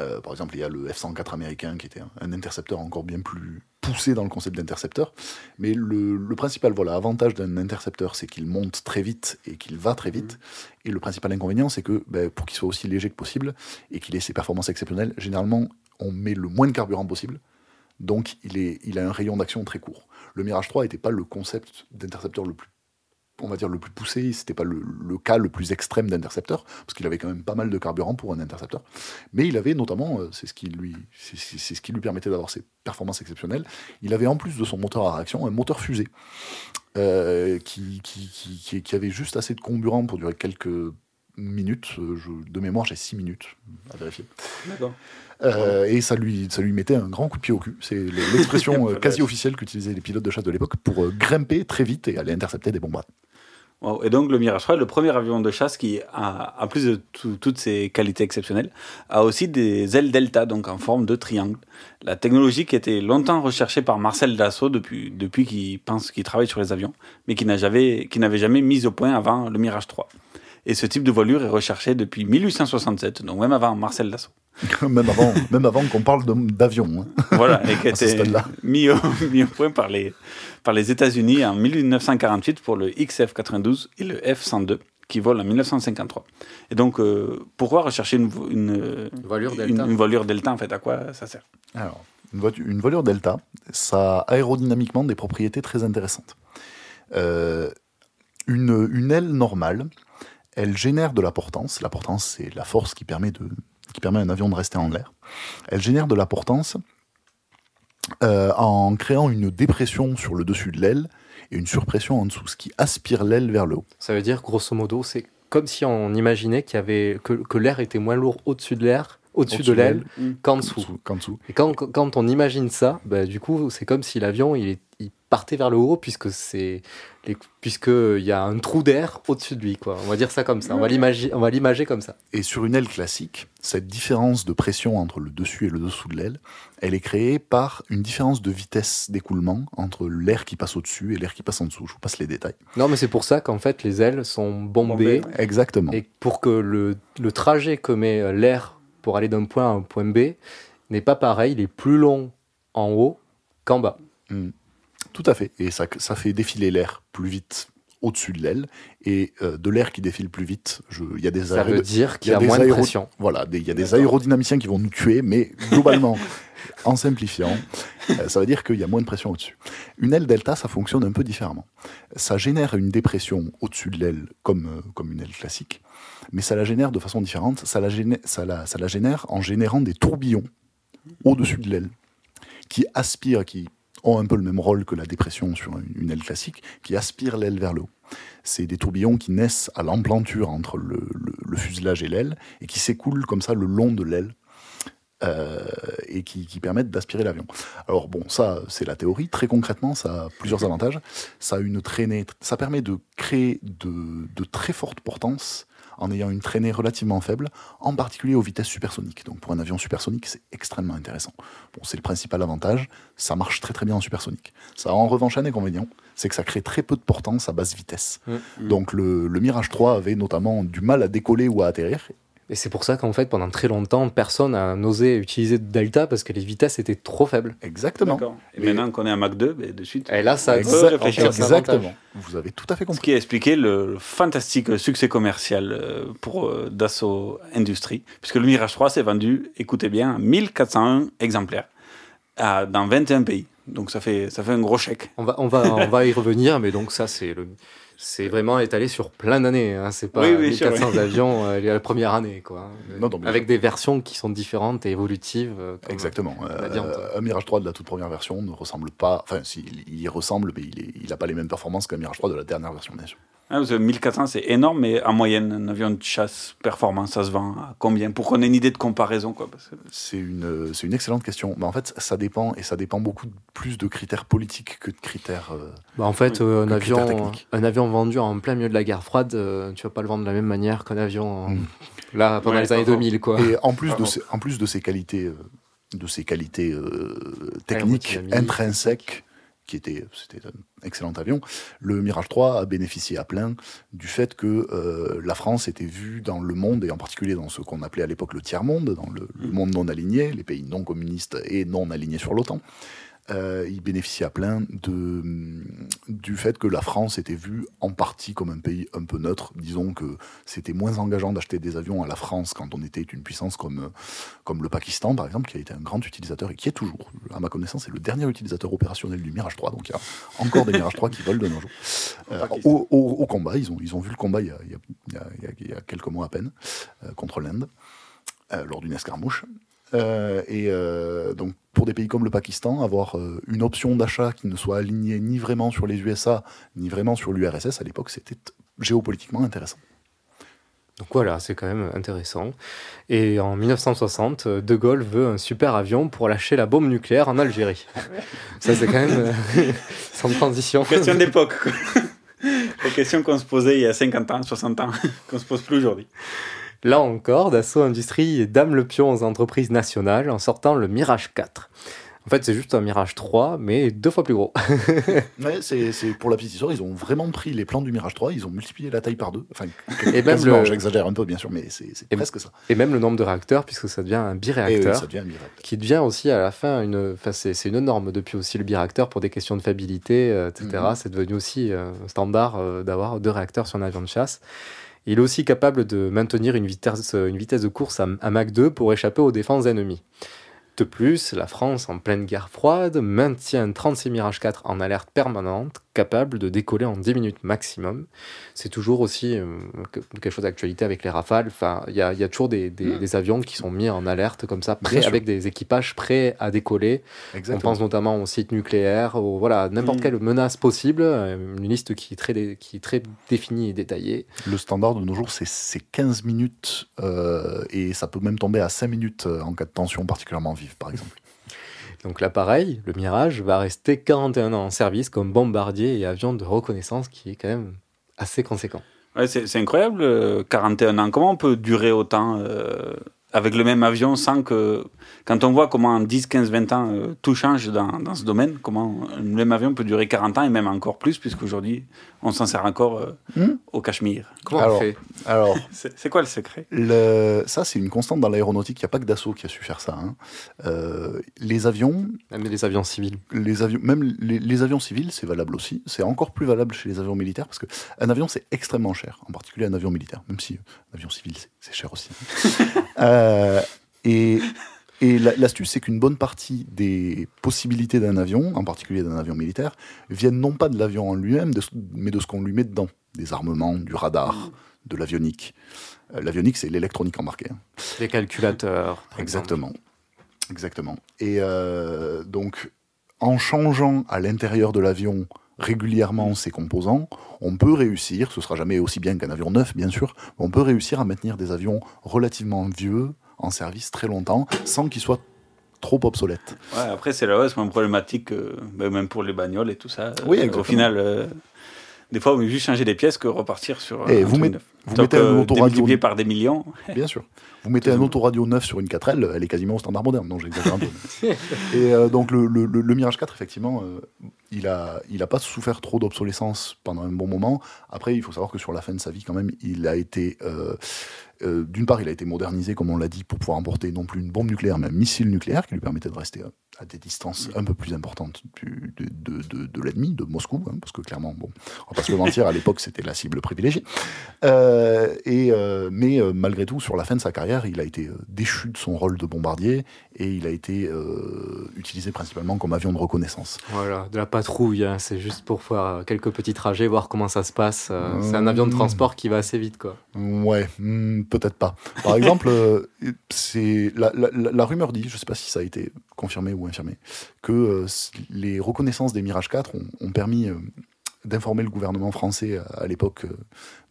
S4: Euh, par exemple, il y a le F-104 américain qui était un, un intercepteur encore bien plus poussé dans le concept d'intercepteur. Mais le, le principal voilà, avantage d'un intercepteur, c'est qu'il monte très vite et qu'il va très vite. Et le principal inconvénient, c'est que ben, pour qu'il soit aussi léger que possible et qu'il ait ses performances exceptionnelles, généralement, on met le moins de carburant possible. Donc, il, a un rayon d'action très court. Le Mirage 3 n'était pas le concept d'intercepteur le plus on va dire le plus poussé, c'était pas le, cas le plus extrême d'intercepteur, parce qu'il avait quand même pas mal de carburant pour un intercepteur. Mais il avait notamment, euh, c'est ce qui lui, permettait d'avoir ses performances exceptionnelles. Il avait en plus de son moteur à réaction un moteur fusée euh, qui- qui avait juste assez de comburant pour durer quelques minutes. Euh, je- de mémoire, j'ai 6 minutes à vérifier.
S3: D'accord.
S4: Euh, et ça lui, ça lui mettait un grand coup de pied au cul. C'est l'expression euh, quasi officielle qu'utilisaient les pilotes de chasse de l'époque pour grimper très vite et aller intercepter des bombes.
S3: Wow. Et donc le Mirage 3 est le premier avion de chasse qui, a, en plus de tout- toutes ses qualités exceptionnelles, a aussi des ailes delta, donc en forme de triangle. La technologie qui était longtemps recherchée par Marcel Dassault depuis, depuis qu'il pense qu'il travaille sur les avions, mais qui n'a jamais, qui n'avait jamais mis au point avant le Mirage 3. Et ce type de voilure est recherché depuis 1867, donc même avant Marcel Dassault.
S4: même avant, même avant qu'on parle d'avion. hein.
S3: Voilà, et qui a été mis au, mis au point par les, par les États-Unis en 1948 pour le XF-92 et le F-102 qui volent en 1953. Et donc, euh, pourquoi rechercher une, une,
S2: Voilure
S3: une-
S2: delta.
S3: une voilure delta En fait, à quoi ça sert?
S4: Alors, une, voiture- une voilure Delta, ça a aérodynamiquement des propriétés très intéressantes. Euh, une, une aile normale, elle génère de la portance. La portance, c'est la force qui permet, de, qui permet à un avion de rester en l'air. Elle génère de la portance euh, en créant une dépression sur le dessus de l'aile et une surpression en dessous, ce qui aspire l'aile vers le haut.
S2: Ça veut dire, grosso modo, c'est comme si on imaginait qu'il y avait, que, que l'air était moins lourd au-dessus de l'air, au-dessus de l'aile, qu'en dessous. Et quand, quand on imagine ça, bah, du coup, c'est comme si l'avion il, il partait vers le haut, puisque c'est les- puisqu'il y a un trou d'air au-dessus de lui. Quoi. On va dire ça comme ça. On va l'imagi- on va l'imager comme ça.
S4: Et sur une aile classique, cette différence de pression entre le dessus et le dessous de l'aile, elle est créée par une différence de vitesse d'écoulement entre l'air qui passe au-dessus et l'air qui passe en dessous. Je vous passe les détails.
S2: Non, mais c'est pour ça qu'en fait, les ailes sont bombées.
S4: Exactement.
S2: Et pour que le, le trajet que met euh, l'air pour aller d'un point à un point B n'est pas pareil, il est plus long en haut qu'en bas.
S4: Mm. Tout à fait. Et ça, ça fait défiler l'air plus vite au-dessus de l'aile. Et euh, de l'air qui défile plus vite, il y a des
S2: Ça
S4: aéro-
S2: veut dire qu'il
S4: il
S2: y a
S4: des
S2: moins de
S4: aéro-
S2: pression.
S4: Voilà, il y a des aérodynamiciens qui vont nous tuer, mais globalement, en simplifiant, euh, ça veut dire qu'il y a moins de pression au-dessus. Une aile delta, ça fonctionne un peu différemment. Ça génère une dépression au-dessus de l'aile comme, euh, comme une aile classique, mais ça la génère de façon différente. Ça la génère, ça la, ça la génère en générant des tourbillons au-dessus de l'aile qui aspirent, qui ont un peu le même rôle que la dépression sur une, aile classique, qui aspirent l'aile vers le haut. C'est des tourbillons qui naissent à l'emplanture entre le, fuselage et l'aile et qui s'écoulent comme ça le long de l'aile euh, et qui, permettent d'aspirer l'avion. Alors bon, ça c'est la théorie. Très concrètement, ça a plusieurs avantages. Ça a une traînée, ça permet de créer de très fortes portances en ayant une traînée relativement faible, en particulier aux vitesses supersoniques. Donc pour un avion supersonique, c'est extrêmement intéressant. Bon, c'est le principal avantage, ça marche très très bien en supersonique. Ça a en revanche un inconvénient, c'est que ça crée très peu de portance à basse vitesse.
S2: Mm.
S4: Donc le, le Mirage 3 avait notamment du mal à décoller ou à atterrir,
S2: Et c'est pour ça qu'en fait, pendant très longtemps, personne n'a osé utiliser de Delta parce que les vitesses étaient trop faibles.
S4: Exactement.
S3: Et maintenant qu'on est à Mach 2, ben, de suite.
S2: Et là, ça
S4: Exact-
S3: réfléchir
S4: exactement. Vous avez tout à fait
S3: Ce
S4: compris.
S3: qui a expliqué le fantastique succès commercial euh, pour euh, Dassault Industries, puisque le Mirage 3 s'est vendu, écoutez bien, 1401 exemplaires à- dans 21 pays. Donc ça fait, ça fait un gros chèque.
S2: On va, on va, on va y revenir, mais donc ça, c'est le. C'est vraiment étalé sur plein d'années. Hein. C'est pas
S3: Oui, oui, sûr,
S2: 1400
S3: oui.
S2: avions euh, la première année, quoi.
S4: Non, non, mais-
S2: Avec des versions qui sont différentes et évolutives. euh,
S4: Exactement.
S2: la
S4: Euh, un Mirage 3 de la toute première version ne ressemble pas. Enfin, si, il y ressemble, mais il n'a pas les mêmes performances qu'un Mirage 3 de la dernière version, bien sûr.
S3: Ah, parce que 1400, c'est énorme, mais en moyenne, un avion de chasse performant, ça se vend à combien? Pour qu'on ait une idée de comparaison. Quoi, parce que-
S4: C'est une, c'est une excellente question. Mais en fait, ça dépend, et ça dépend beaucoup plus de critères politiques que de critères. euh,
S2: Bah, en fait, euh, un, avion,
S4: techniques.
S2: un avion vendu en plein milieu de la guerre froide, euh, tu vas pas le vendre de la même manière qu'un avion euh,
S4: Mm.
S2: là pendant
S3: Ouais,
S2: les années
S3: pas faux.
S2: 2000, quoi.
S4: Et en plus, de ces, en plus de ces qualités, euh, de ces qualités euh, techniques intrinsèques, qui étaient, c'était un excellent avion, le Mirage 3 a bénéficié à plein du fait que euh, la France était vue dans le monde, et en particulier dans ce qu'on appelait à l'époque le tiers-monde, dans le, le monde non aligné, les pays non communistes et non alignés sur l'OTAN. Euh, il bénéficiait à plein de, du fait que la France était vue en partie comme un pays un peu neutre. Disons que c'était moins engageant d'acheter des avions à la France quand on était une puissance comme, comme le Pakistan, par exemple, qui a été un grand utilisateur et qui est toujours, à ma connaissance, est le dernier utilisateur opérationnel du Mirage 3. Donc il y a encore des Mirage 3 qui volent de nos jours. Euh, au, au- au combat, ils ont, ils ont vu le combat il y a, il y a- il y a- il y a- il y a quelques mois à peine, euh, contre l'Inde, lors d'une escarmouche. Euh, et euh, donc, pour des pays comme le Pakistan, avoir euh, une option d'achat qui ne soit alignée ni vraiment sur les USA, ni vraiment sur l'URSS, à l'époque, c'était géopolitiquement intéressant.
S2: Donc voilà, c'est quand même intéressant. Et en 1960, euh, De Gaulle veut un super avion pour lâcher la bombe nucléaire en Algérie. Ça, c'est quand même sans transition.
S3: Question d'époque. quoi. Les questions qu'on se posait il y a 50 ans, 60 ans, qu'on se pose plus aujourd'hui.
S2: Là encore, Dassault Industries dame le pion aux entreprises nationales en sortant le Mirage 4. En fait, c'est juste un Mirage 3, mais deux fois plus gros.
S4: Ouais, c'est pour la petite histoire, ils ont vraiment pris les plans du Mirage 3, ils ont multiplié la taille par deux. Enfin,
S2: Et même le-
S4: j'exagère un peu, bien sûr, mais c'est presque ça.
S2: Et même le nombre de réacteurs, puisque ça devient un
S4: Et oui,
S2: biréacteur.
S4: ça devient un miracle.
S2: qui devient aussi à la fin une. Enfin, c'est c'est une norme depuis aussi le biréacteur pour des questions de fiabilité, euh, etc.
S4: Mhm.
S2: C'est devenu aussi euh, standard euh, d'avoir deux réacteurs sur un avion de chasse. Il est aussi capable de maintenir une vitesse, de course à, à Mach 2 pour échapper aux défenses ennemies. De plus, la France, en pleine guerre froide, maintient 36 Mirage 4 en alerte permanente, capable de décoller en 10 minutes maximum. C'est toujours aussi euh, que- quelque chose d'actualité avec les rafales. Enfin, il y a, il y a toujours des, des- des avions qui sont mis en alerte comme ça, prêts, avec des équipages prêts à décoller. On pense notamment aux sites nucléaires, au, voilà, n'importe
S3: Mm.
S2: quelle menace possible. euh, Une liste qui est très, dé- qui est très définie et détaillée.
S4: Le standard de nos jours, c'est- c'est 15 minutes, euh, et ça peut même tomber à 5 minutes en cas de tension particulièrement vive, par exemple.
S2: Donc l'appareil, le Mirage, va rester 41 ans en service comme bombardier et avion de reconnaissance, qui est quand même assez conséquent.
S3: C'est incroyable, euh, 41 ans. Comment on peut durer autant euh, avec le même avion sans que. Quand on voit comment en 10, 15, 20 ans euh, tout change dans, dans ce domaine, comment le même avion peut durer 40 ans et même encore plus, puisqu'aujourd'hui on s'en sert encore euh,
S4: Hmm
S3: au Cachemire.
S2: Comment
S4: Alors,
S2: on fait
S4: Alors,
S3: C'est quoi le secret?
S4: le- ça, c'est une constante dans l'aéronautique. Il n'y a pas que Dassault qui a su faire ça. hein. Euh, les avions,
S2: Même les avions civils.
S4: les avions, même les, les avions civils, c'est valable aussi. C'est encore plus valable chez les avions militaires parce que un avion, c'est extrêmement cher, en particulier un avion militaire, même si avion civil, c'est- cher aussi. Euh, et et la- l'astuce, c'est qu'une bonne partie des possibilités d'un avion, en particulier d'un avion militaire, viennent non pas de l'avion en lui-même, mais de ce qu'on lui met dedans. Des armements, du radar, de l'avionique. Euh, l'avionique, c'est l'électronique embarquée. hein.
S2: Les calculateurs. exemple.
S4: Exactement. Exactement. Et euh, donc, en changeant à l'intérieur de l'avion régulièrement ses composants, on peut réussir, ce sera jamais aussi bien qu'un avion neuf, bien sûr, mais on peut réussir à maintenir des avions relativement vieux en service très longtemps sans qu'ils soient trop obsolètes.
S3: Ouais, après, c'est c'est une problématique, euh, ben, même pour les bagnoles et tout ça.
S4: Oui,
S3: Euh,
S4: exactement.
S3: Au final, euh, des fois, on veut juste changer des pièces que repartir sur.
S4: Et
S3: un
S4: vous,
S3: truc
S4: met-
S3: neuf.
S4: vous mettez un
S3: euh,
S4: autoradio.
S3: démultiplié par des millions.
S4: Bien sûr. Vous mettez un autoradio neuf sur une 4L, elle est quasiment au standard moderne. Non, j'exagère un peu. Et euh, donc le, le- le- le Mirage 4, effectivement, euh, il a, il a pas souffert trop d'obsolescence pendant un bon moment. Après, il faut savoir que sur la fin de sa vie, quand même, il a été, euh, euh, d'une part, il a été modernisé, comme on l'a dit, pour pouvoir emporter non plus une bombe nucléaire, mais un missile nucléaire qui lui permettait de rester à, des distances un peu plus importantes du- de, de, de- de l'ennemi, de Moscou, hein, parce que clairement, bon, on va pas se le mentir, à l'époque, c'était la cible privilégiée. Euh, et, euh, mais euh, malgré tout, sur la fin de sa carrière, il a été déchu de son rôle de bombardier et il a été utilisé principalement comme avion de reconnaissance.
S2: Voilà, de la patrouille, hein, c'est juste pour faire quelques petits trajets, voir comment ça se passe. C'est un avion de transport qui va assez vite, quoi.
S4: Ouais, hmm, peut-être pas. Par exemple, c'est la, la- la- la rumeur dit, je sais pas si ça a été confirmé ou que euh, les reconnaissances des Mirage 4 ont, ont permis euh, d'informer le gouvernement français à, à l'époque euh,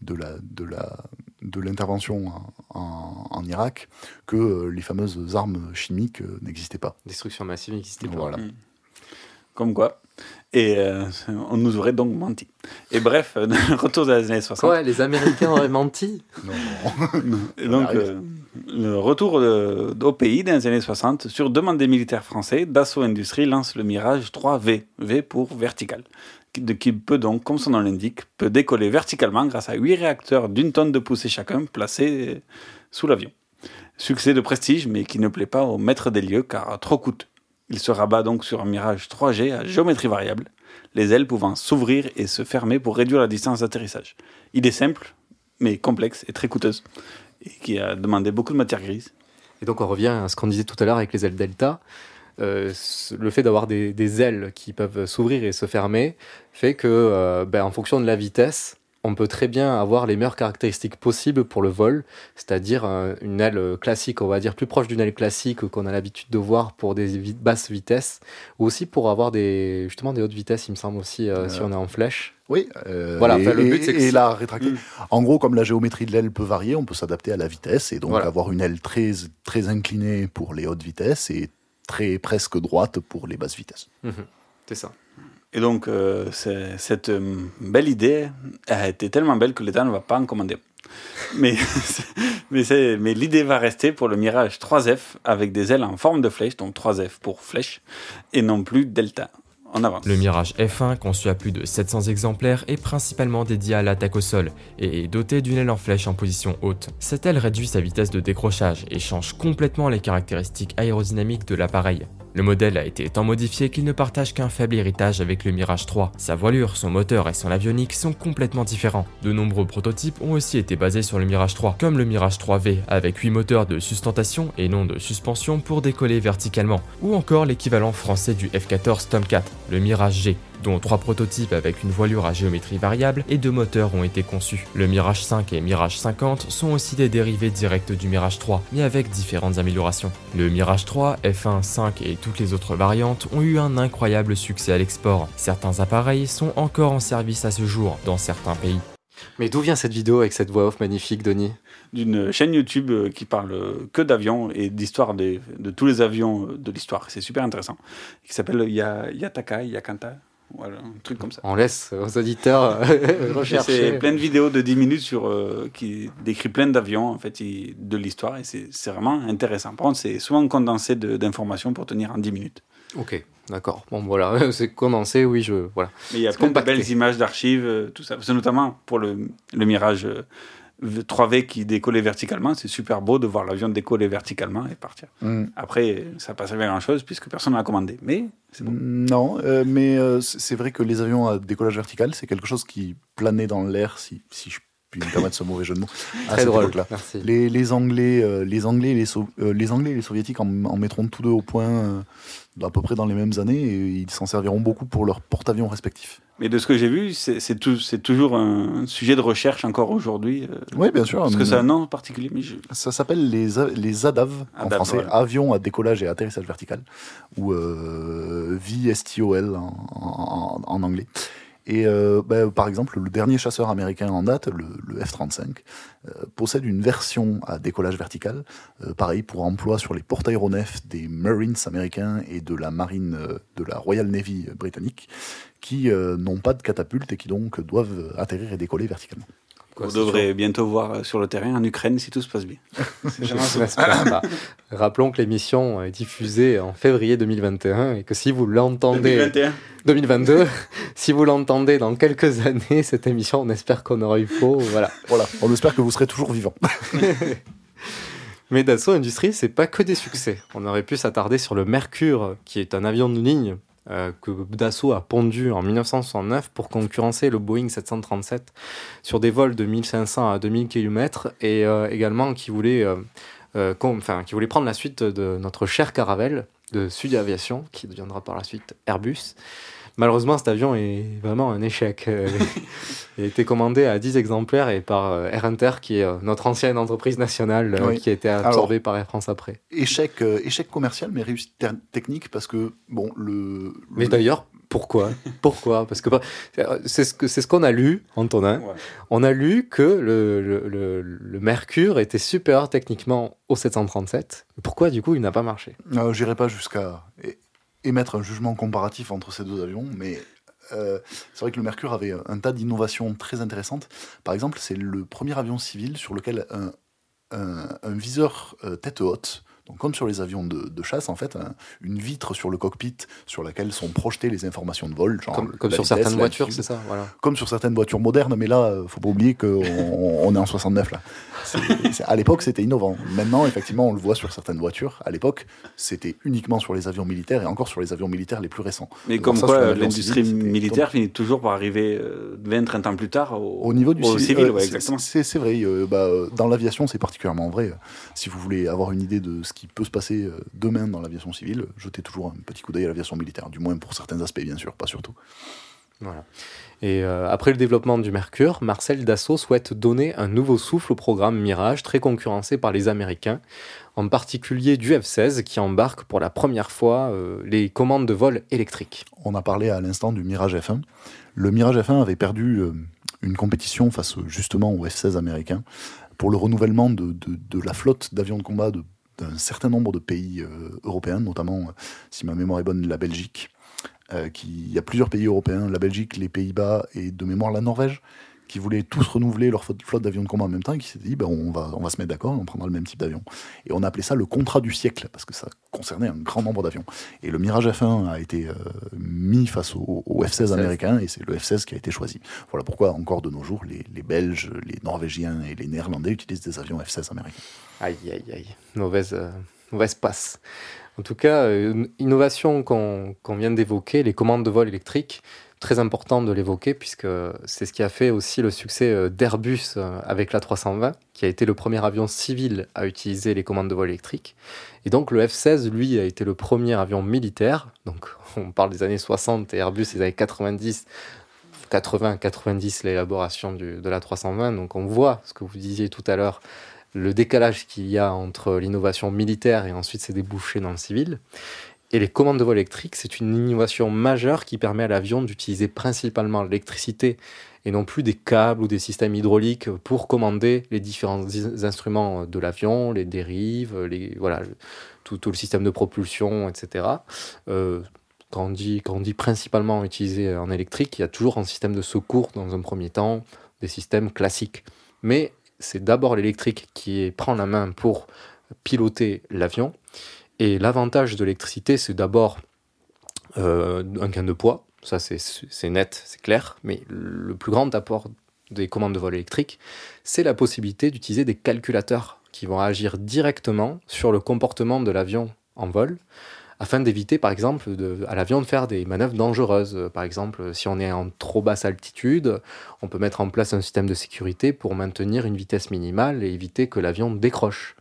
S4: de la de la de l'intervention en, Irak que euh, les fameuses armes chimiques euh, n'existaient pas.
S2: Destruction massive n'existait pas.
S4: Voilà.
S3: Mm. Comme quoi. Et euh, on nous aurait donc menti. Et bref, euh, retour des années 60.
S2: Ouais, les Américains auraient menti.
S3: Et donc, euh, le retour de- au pays dans les années 60, sur demande des militaires français, Dassault Industries lance le Mirage 3V, V pour vertical, qui, de- qui peut donc, comme son nom l'indique, peut décoller verticalement grâce à 8 réacteurs d'une tonne de poussée chacun placés sous l'avion. Succès de prestige, mais qui ne plaît pas au maître des lieux car trop coûteux. Il se rabat donc sur un Mirage 3G à géométrie variable, les ailes pouvant s'ouvrir et se fermer pour réduire la distance d'atterrissage. Idée simple, mais complexe et très coûteuse, et qui a demandé beaucoup de matière grise.
S2: Et donc on revient à ce qu'on disait tout à l'heure avec les ailes delta. Euh, le fait d'avoir des, des ailes qui peuvent s'ouvrir et se fermer fait que, euh, ben, en fonction de la vitesse, on peut très bien avoir les meilleures caractéristiques possibles pour le vol, c'est-à-dire euh, une aile classique, on va dire plus proche d'une aile classique qu'on a l'habitude de voir pour des basses vitesses, ou aussi pour avoir des justement des hautes vitesses, il me semble aussi euh, si
S4: Euh,
S2: on est en flèche.
S4: Oui, euh,
S2: voilà.
S4: et,
S2: le but c'est que
S4: la rétracter. En gros, comme la géométrie de l'aile peut varier, on peut s'adapter à la vitesse et donc
S2: Voilà.
S4: avoir une aile très, très inclinée pour les hautes vitesses et très presque droite pour les basses vitesses.
S2: Mhm. C'est ça.
S3: Et donc, euh, cette euh, belle idée a été tellement belle que l'État ne va pas en commander. Mais, mais, mais l'idée va rester pour le Mirage 3F avec des ailes en forme de flèche, donc 3F pour flèche, et non plus Delta. En avance.
S7: Le Mirage F1, conçu à plus de 700 exemplaires, est principalement dédié à l'attaque au sol et est doté d'une aile en flèche en position haute. Cette aile réduit sa vitesse de décrochage et change complètement les caractéristiques aérodynamiques de l'appareil. Le modèle a été tant modifié qu'il ne partage qu'un faible héritage avec le Mirage 3. Sa voilure, son moteur et son avionique sont complètement différents. De nombreux prototypes ont aussi été basés sur le Mirage 3, comme le Mirage 3V avec 8 moteurs de sustentation et non de suspension pour décoller verticalement, ou encore l'équivalent français du F-14 Tomcat, le Mirage G, dont trois prototypes avec une voilure à géométrie variable et deux moteurs ont été conçus. Le Mirage 5 et Mirage 50 sont aussi des dérivés directs du Mirage 3, mais avec différentes améliorations. Le Mirage 3, F1, 5 et toutes les autres variantes ont eu un incroyable succès à l'export. Certains appareils sont encore en service à ce jour dans certains pays.
S2: Mais d'où vient cette vidéo avec cette voix off magnifique, Denis?
S3: D'une chaîne YouTube euh, qui parle que d'avions et d'histoire de tous les avions de l'histoire. C'est super intéressant. Qui s'appelle Ya- Yataka, Yakanta. Voilà, un truc comme ça.
S2: On laisse aux auditeurs
S3: Et
S2: rechercher.
S3: C'est plein de vidéos de 10 minutes sur, euh, qui décrit plein d'avions en fait, de l'histoire et c'est vraiment intéressant. Par contre, c'est souvent condensé de- d'informations pour tenir en 10 minutes.
S2: Ok, d'accord. Bon, voilà, c'est condensé, oui, je. Voilà.
S3: Mais il y a plein de belles images d'archives, euh, tout ça. C'est notamment pour le, le Mirage euh, 3V qui décollait verticalement. C'est super beau de voir l'avion décoller verticalement et partir.
S4: Mm.
S3: Après, ça n'a pas servi à grand chose puisque personne n'a commandé. Mais c'est bon.
S4: Non, euh, mais euh, c'est vrai que les avions à décollage vertical, c'est quelque chose qui planait dans l'air, si, si je puis me permettre ce mauvais jeu de mots. à
S2: Très
S4: cette
S2: drôle, merci.
S4: Les, les Anglais, euh, les Anglais, et les, So- euh, les Anglais et les Soviétiques en, en mettront tous deux au point euh, à peu près dans les mêmes années et ils s'en serviront beaucoup pour leurs porte-avions respectifs.
S3: Mais de ce que j'ai vu, c'est toujours un sujet de recherche encore aujourd'hui. euh,
S4: Oui, bien sûr.
S3: Parce que c'est un nom particulier. Mais je...
S4: Ça s'appelle les, les ADAV en français,
S3: voilà.
S4: avions à décollage et atterrissage vertical, ou euh, VSTOL en, en- en anglais. Et euh, bah, par exemple, le dernier chasseur américain en date, le, le F-35, euh, possède une version à décollage vertical, euh, pareil pour emploi sur les porte-aéronefs des Marines américains et de la marine de la Royal Navy britannique, qui n'ont pas de catapulte et qui donc doivent atterrir et décoller verticalement.
S3: Vous devrez bientôt voir euh, sur le terrain en Ukraine si tout se passe bien.
S2: Pas. Rappelons que l'émission est diffusée en février 2021 et que si vous l'entendez
S3: 2021.
S2: 2022, si vous l'entendez dans quelques années, cette émission, on espère qu'on aura eu faux. Voilà.
S4: Voilà, on espère que vous serez toujours vivant.
S2: Mais Dassault Industries, c'est pas que des succès. On aurait pu s'attarder sur le Mercure, qui est un avion de ligne euh, que Dassault a pondu en 1969 pour concurrencer le Boeing 737 sur des vols de 1500 à 2000 km et euh, également qui voulait, euh, enfin, qui voulait prendre la suite de notre cher Caravelle de Sud Aviation, qui deviendra par la suite Airbus. Malheureusement, cet avion est vraiment un échec. Euh, Il a été commandé à 10 exemplaires et par euh, Air Inter, qui est euh, notre ancienne entreprise nationale,
S4: Oui.
S2: qui a été
S4: Alors-
S2: absorbée par Air France après.
S4: Échec, euh, échec commercial, mais réussite technique parce que, bon, le.
S2: Mais
S4: le-
S2: d'ailleurs, pourquoi? Pourquoi? Parce que c'est ce qu'on a lu, Antonin. On a lu que le, le, le- le Mercure était supérieur techniquement au 737. Pourquoi du coup il n'a pas marché?
S4: Euh, J'irai pas jusqu'à émettre un jugement comparatif entre ces deux avions, mais euh, c'est vrai que le Mercure avait un tas d'innovations très intéressantes. Par exemple, c'est le premier avion civil sur lequel un, un- viseur euh, tête haute, donc comme sur les avions de, de chasse, en fait, un- une vitre sur le cockpit sur laquelle sont projetées les informations de vol, genre
S2: Comme, sur
S4: vitesse,
S2: certaines voitures, c'est ça. Voilà.
S4: Comme sur certaines voitures modernes, mais là, euh, faut pas oublier qu'on on est en 69 là. C'est- c'est- à l'époque, c'était innovant. Maintenant, effectivement, on le voit sur certaines voitures. À l'époque, c'était uniquement sur les avions militaires et encore sur les avions militaires les plus récents.
S3: Mais comme
S4: ça,
S3: quoi,
S4: l'avion
S3: l'industrie militaire finit toujours par arriver euh, 20-30 ans plus tard au,
S4: Au niveau du
S3: au
S4: civil,
S3: civil.
S4: euh,
S3: ouais,
S4: c'est-
S3: exactement.
S4: c'est c'est vrai. euh, bah, euh, dans l'aviation, c'est particulièrement vrai. Si vous voulez avoir une idée de ce qui peut se passer euh, demain dans l'aviation civile, jetez toujours un petit coup d'œil à l'aviation militaire. Du moins pour certains aspects, bien sûr, pas surtout.
S2: Voilà. Et euh, après le développement du Mercure, Marcel Dassault souhaite donner un nouveau souffle au programme Mirage, très concurrencé par les Américains, en particulier du F-16 qui embarque pour la première fois euh, les commandes de vol électriques.
S4: On a parlé à l'instant du Mirage F1. Le Mirage F1 avait perdu euh, une compétition face justement au F-16 américain pour le renouvellement de, de- de la flotte d'avions de combat de- d'un certain nombre de pays euh, européens, notamment, euh, si ma mémoire est bonne, la Belgique. Euh, il y a plusieurs pays européens, la Belgique, les Pays-Bas et de mémoire la Norvège, qui voulaient tous renouveler leur flotte d'avions de combat en même temps et qui s'est dit ben, on, va, on va se mettre d'accord et on prendra le même type d'avion. Et on a appelé ça le contrat du siècle, parce que ça concernait un grand nombre d'avions. Et le Mirage F1 a été euh, mis face au, au F-16
S2: F-16.
S4: américain et c'est le F-16 qui a été choisi. Voilà pourquoi encore de nos jours, les, les Belges, les Norvégiens et les Néerlandais utilisent des avions F-16 américains.
S2: Aïe, aïe, aïe. Mauvaise, euh, mauvaise passe. En tout cas, euh, une innovation qu'on qu'on vient d'évoquer, les commandes de vol électriques, très important de l'évoquer puisque c'est ce qui a fait aussi le succès euh, d'Airbus euh, avec l'A320, qui a été le premier avion civil à utiliser les commandes de vol électriques. Et donc le F-16, lui, a été le premier avion militaire. Donc on parle des années 60 et Airbus des années 90. 80-90 l'élaboration du- de la 320. Donc on voit ce que vous disiez tout à l'heure, le décalage qu'il y a entre l'innovation militaire et ensuite ses débouchés dans le civil. Et les commandes de vol électriques, c'est une innovation majeure qui permet à l'avion d'utiliser principalement l'électricité et non plus des câbles ou des systèmes hydrauliques pour commander les différents instruments de l'avion, les dérives, les, voilà, tout, le système de propulsion, etc. Euh, quand, on dit, quand on dit principalement utilisé en électrique, il y a toujours un système de secours dans un premier temps, des systèmes classiques. Mais c'est d'abord l'électrique qui prend la main pour piloter l'avion. Et l'avantage de l'électricité, c'est d'abord euh, un gain de poids, ça c'est- net, c'est clair, mais le plus grand apport des commandes de vol électriques, c'est la possibilité d'utiliser des calculateurs qui vont agir directement sur le comportement de l'avion en vol, afin d'éviter par exemple à l'avion de faire des manœuvres dangereuses. Par exemple, si on est en trop basse altitude, on peut mettre en place un système de sécurité pour maintenir une vitesse minimale et éviter que l'avion décroche.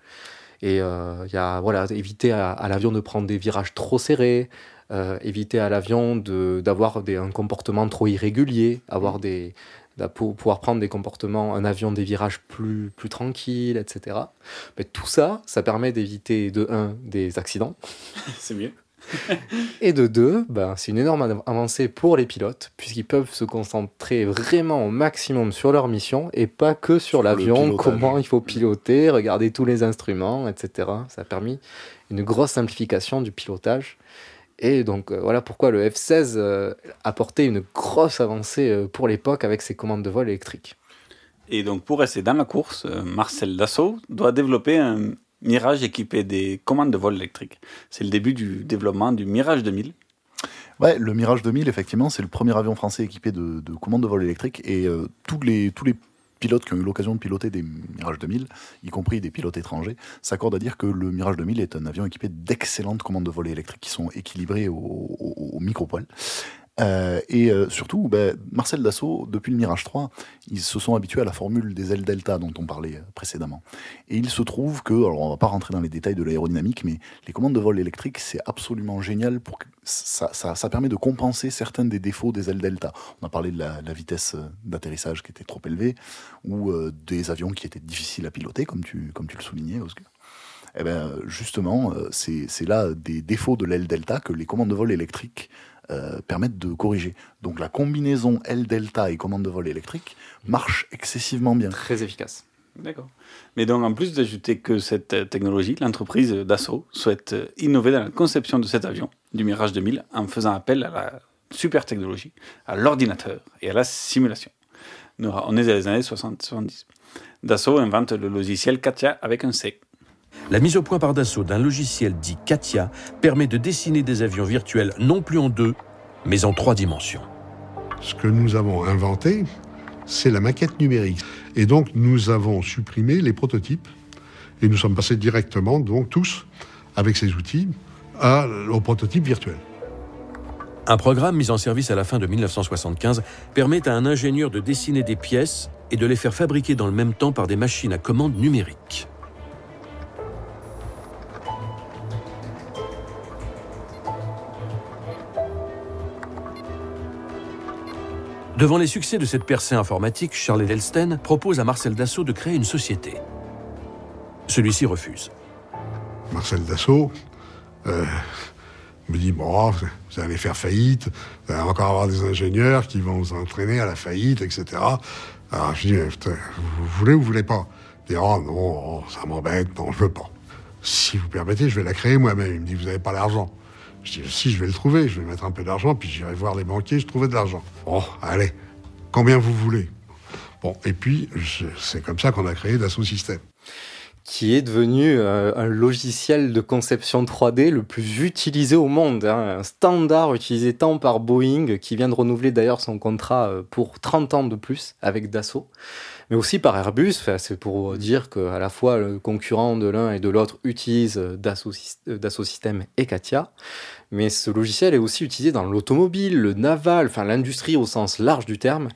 S2: Et euh, il y a voilà, éviter à, à l'avion de prendre des virages trop serrés, euh, éviter à l'avion d'avoir un comportement trop irrégulier, avoir des, d'a- pour pouvoir prendre des comportements, un avion des virages plus, plus tranquilles, etc. Mais tout ça, ça permet d'éviter de un des accidents.
S3: C'est mieux.
S2: Et de deux, ben, c'est une énorme avancée pour les pilotes, puisqu'ils peuvent se concentrer vraiment au maximum sur leur mission et pas que sur, l'avion, comment il faut piloter, regarder tous les instruments, etc. Ça a permis une grosse simplification du pilotage. Et donc euh, voilà pourquoi le F-16 euh, apportait une grosse avancée euh, pour l'époque avec ses commandes de vol électriques.
S3: Et donc, pour rester dans la course, euh, Marcel Dassault doit développer un Mirage équipé des commandes de vol électriques. C'est le début du développement du Mirage 2000.
S4: Ouais, le Mirage 2000, effectivement, c'est le premier avion français équipé de, de commandes de vol électriques. Et euh, tous, les, tous les pilotes qui ont eu l'occasion de piloter des Mirage 2000, y compris des pilotes étrangers, s'accordent à dire que le Mirage 2000 est un avion équipé d'excellentes commandes de vol électriques qui sont équilibrées au, au micro-poil. Euh, et euh, surtout, ben, Marcel Dassault, depuis le Mirage 3, ils se sont habitués à la formule des ailes delta dont on parlait euh, précédemment. Et il se trouve que, alors on va pas rentrer dans les détails de l'aérodynamique, mais les commandes de vol électriques, c'est absolument génial pour que ça, permet de compenser certains des défauts des ailes delta. On a parlé de la, vitesse d'atterrissage qui était trop élevée, ou des avions qui étaient difficiles à piloter, comme tu, le soulignais, Oscar. Eh ben, justement, c'est là des défauts de l'aile delta que les commandes de vol électriques euh, permettent de corriger. Donc la combinaison L delta et commande de vol électrique marche excessivement bien.
S2: Très efficace.
S3: D'accord. Mais donc, en plus d'ajouter que cette technologie, l'entreprise Dassault souhaite innover dans la conception de cet avion, du Mirage 2000, en faisant appel à la super technologie, à l'ordinateur et à la simulation. On est dans les années 60-70. Dassault invente le logiciel Katia avec un C.
S1: La mise au point par Dassault d'un logiciel dit Katia permet de dessiner des avions virtuels non plus en deux, mais en trois dimensions.
S8: Ce que nous avons inventé, c'est la maquette numérique. Et donc, nous avons supprimé les prototypes et nous sommes passés directement, donc tous, avec ces outils, à, au prototype virtuel.
S1: Un programme mis en service à la fin de 1975 permet à un ingénieur de dessiner des pièces et de les faire fabriquer dans le même temps par des machines à commande numériques. Devant les succès de cette percée informatique, Charles Edelsten propose à Marcel Dassault de créer une société. Celui-ci refuse.
S8: Marcel Dassault euh, me dit Bon, vous allez faire faillite, vous allez encore avoir des ingénieurs qui vont vous entraîner à la faillite, etc. Alors je dis Putain, Vous voulez ou vous voulez pas? Il dit Oh non, ça m'embête, non, je veux pas. Si vous permettez, je vais la créer moi-même. Il me dit Vous n'avez pas l'argent. Je dis Si, je vais le trouver, je vais mettre un peu d'argent, puis j'irai voir les banquiers, je trouverai de l'argent. Bon, allez, combien vous voulez Bon, et puis, c'est comme ça qu'on a créé Dassault Systèmes.
S2: qui est devenu euh, un logiciel de conception 3D le plus utilisé au monde. hein. un standard utilisé tant par Boeing, qui vient de renouveler d'ailleurs son contrat euh, pour 30 ans de plus avec Dassault, mais aussi par Airbus. C'est pour dire qu'à la fois le concurrent de l'un et de l'autre utilise euh, Dassault, euh, Systèmes et. Mais ce logiciel est aussi utilisé dans l'automobile, le naval, enfin l'industrie au sens large du terme.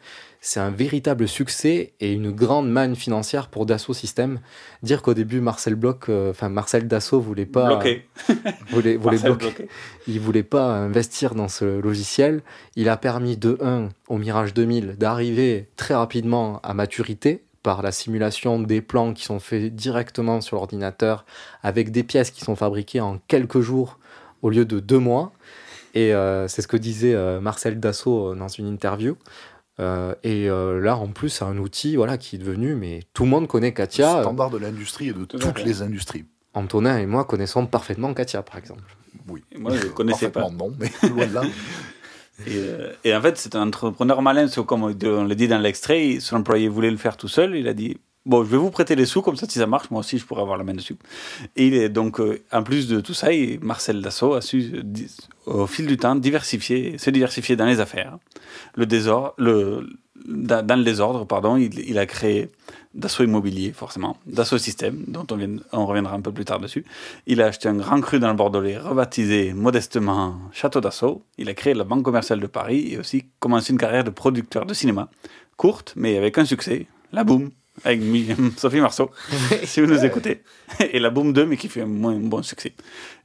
S2: C'est un véritable succès et une grande manne financière pour Dassault Systèmes. Dire qu'au début Marcel Bloch, euh, enfin Marcel Dassault voulait pas voulait, voulait bloquer.
S3: bloqué.
S2: Il voulait pas investir dans ce logiciel. Il a permis de 1 au Mirage 2000 d'arriver très rapidement à maturité par la simulation des plans qui sont faits directement sur l'ordinateur avec des pièces qui sont fabriquées en quelques jours au lieu de deux mois. Et euh, c'est ce que disait euh, Marcel Dassault dans une interview. Euh, et euh, là, en plus, c'est un outil voilà, qui est devenu, mais tout le monde connaît Katia.
S4: Standard de l'industrie et de
S2: Tout
S4: toutes les industries.
S2: Antonin et moi connaissons parfaitement Katia, par exemple.
S4: Oui.
S3: Moi, je ne connaissais pas.
S4: Non, mais loin de là.
S3: Et, euh, et en fait, c'est un entrepreneur malin, comme on le dit dans l'extrait, son employé voulait le faire tout seul, il a dit Bon, je vais vous prêter les sous, comme ça, si ça marche, moi aussi, je pourrais avoir la main dessus. Et donc, euh, en plus de tout ça, Marcel Dassault a su, euh, au fil du temps, diversifier, se diversifier dans les affaires. Le désordre, dans le désordre, pardon, il, a créé Dassault Immobilier, forcément, Dassault Systèmes, dont on, on reviendra un peu plus tard dessus. Il a acheté un grand cru dans le Bordelais, rebaptisé modestement Château d'Assaut. Il a créé la Banque commerciale de Paris et aussi commencé une carrière de producteur de cinéma. Courte, mais avec un succès. La Boom, avec Sophie Marceau, si vous nous écoutez. Et la Boom 2, mais qui fait un moins bon succès.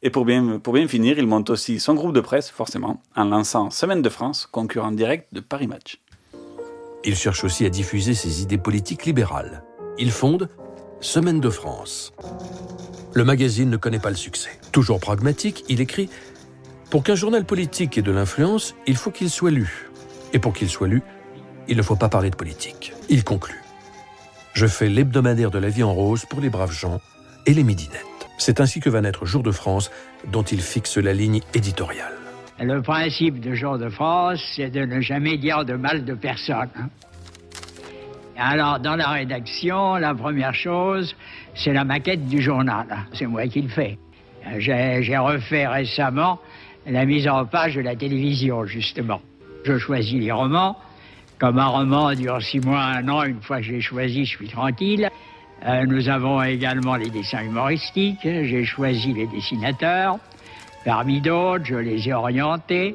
S3: Et pour bien, pour bien finir, il monte aussi son groupe de presse, forcément, en lançant Semaine de France, concurrent direct de Paris Match.
S1: Il cherche aussi à diffuser ses idées politiques libérales. Il fonde Semaine de France. Le magazine ne connaît pas le succès. Toujours pragmatique, il écrit Pour qu'un journal politique ait de l'influence, il faut qu'il soit lu. Et pour qu'il soit lu, il ne faut pas parler de politique. Il conclut. Je fais l'hebdomadaire de la vie en rose pour les braves gens et les midinettes. C'est ainsi que va naître Jour de France, dont il fixe la ligne éditoriale.
S6: Le principe de Jour de France, c'est de ne jamais dire de mal de personne. hein. Alors, dans la rédaction, la première chose, c'est la maquette du journal. C'est moi qui le fais. J'ai refait récemment la mise en page de la télévision, justement. Je choisis les romans. Comme un roman dure six mois, un an, une fois que je l'ai choisi, je suis tranquille. Euh, nous avons également les dessins humoristiques. J'ai choisi les dessinateurs. Parmi d'autres, je les ai orientés.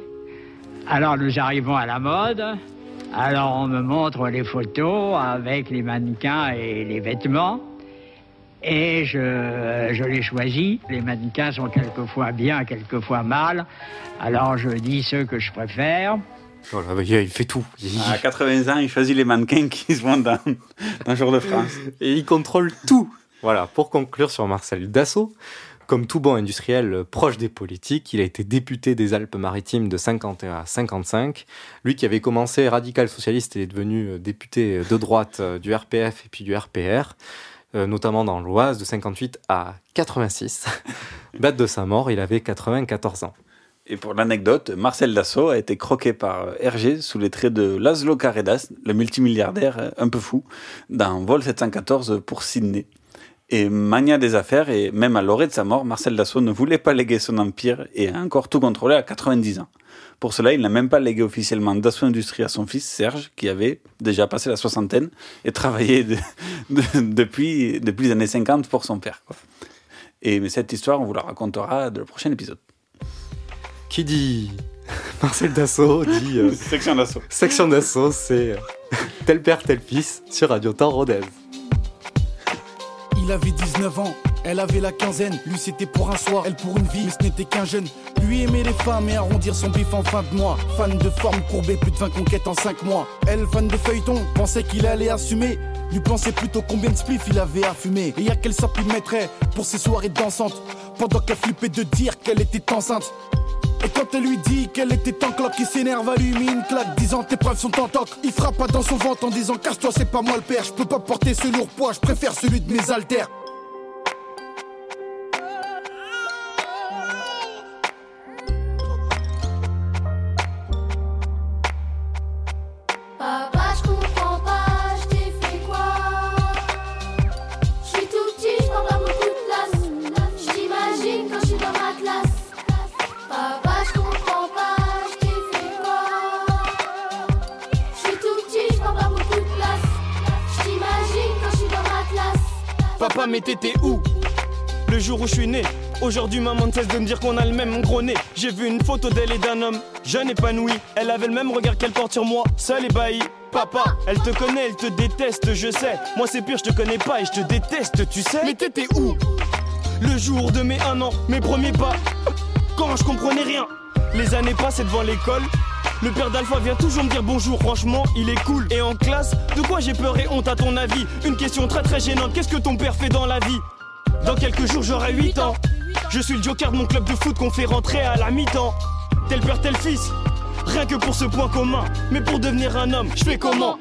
S6: Alors nous arrivons à la mode. Alors on me montre les photos avec les mannequins et les vêtements. Et je, je les choisis. Les mannequins sont quelquefois bien, quelquefois mal. Alors je dis ceux que je préfère.
S2: Voilà, bah, il fait tout.
S3: À 80 ans, il choisit les mannequins qui se vendent dans, dans Jour de France.
S2: Et il contrôle tout. Voilà, pour conclure sur Marcel Dassault, comme tout bon industriel proche des politiques, il a été député des Alpes-Maritimes de 51 à 55. Lui qui avait commencé radical socialiste et est devenu euh, député de droite euh, du RPF et puis du RPR, euh, notamment dans l'Oise de 58 à 86. Date de sa mort, il avait 94 ans.
S3: Et pour l'anecdote, Marcel Dassault a été croqué par euh, Hergé sous les traits de Laszlo Carredas, le multimilliardaire euh, un peu fou, dans Vol 714 pour Sydney. Et mania des affaires, et même à l'orée de sa mort, Marcel Dassault ne voulait pas léguer son empire et a encore tout contrôlé à 90 ans. Pour cela, il n'a même pas légué officiellement Dassault Industrie à son fils Serge, qui avait déjà passé la soixantaine et travaillé de- de- depuis, les années 50 pour son père. Et mais cette histoire, on vous la racontera dans le prochain épisode.
S2: Qui dit Marcel Dassault dit euh,
S3: Section d'assaut.
S2: Section d'assaut, c'est euh, tel père, tel fils sur Radio Temps Rodez.
S9: Il avait 19 ans, elle avait la quinzaine. Lui c'était pour un soir, elle pour une vie, mais ce n'était qu'un jeune. Lui aimait les femmes et arrondir son bif en fin de mois. Fan de forme courbée, plus de 20 conquêtes en 5 mois. Elle, fan de feuilleton, pensait qu'il allait assumer. Lui pensait plutôt combien de spliff il avait à fumer. Et à quel sort il mettrait pour ses soirées dansantes. Pendant qu'elle flippait de dire qu'elle était enceinte. Et quand elle lui dit qu'elle était en cloque, il s'énerve, une claque, disant tes preuves sont en toc. Il frappe pas dans son ventre en disant casse-toi, c'est pas moi le père, je peux pas porter ce lourd poids, je préfère celui de mes haltères.
S10: Aujourd'hui, maman ne cesse de me dire qu'on a le même gros nez. J'ai vu une photo d'elle et d'un homme, jeune épanoui. Elle avait le même regard qu'elle porte sur moi, seule ébahie. Papa, elle te connaît, elle te déteste, je sais. Moi, c'est pire, je te connais pas et je te déteste, tu sais. Mais t'étais où? Le jour de mes un an, mes premiers pas. Quand je comprenais rien. Les années passent devant l'école. Le père d'Alpha vient toujours me dire bonjour, franchement, il est cool. Et en classe, de quoi j'ai peur et honte à ton avis Une question très très gênante, qu'est-ce que ton père fait dans la vie? Dans quelques jours, j'aurai 8 ans. Je suis le joker de mon club de foot qu'on fait rentrer à la mi-temps. Tel père, tel fils. Rien que pour ce point commun. Mais pour devenir un homme, je fais comment?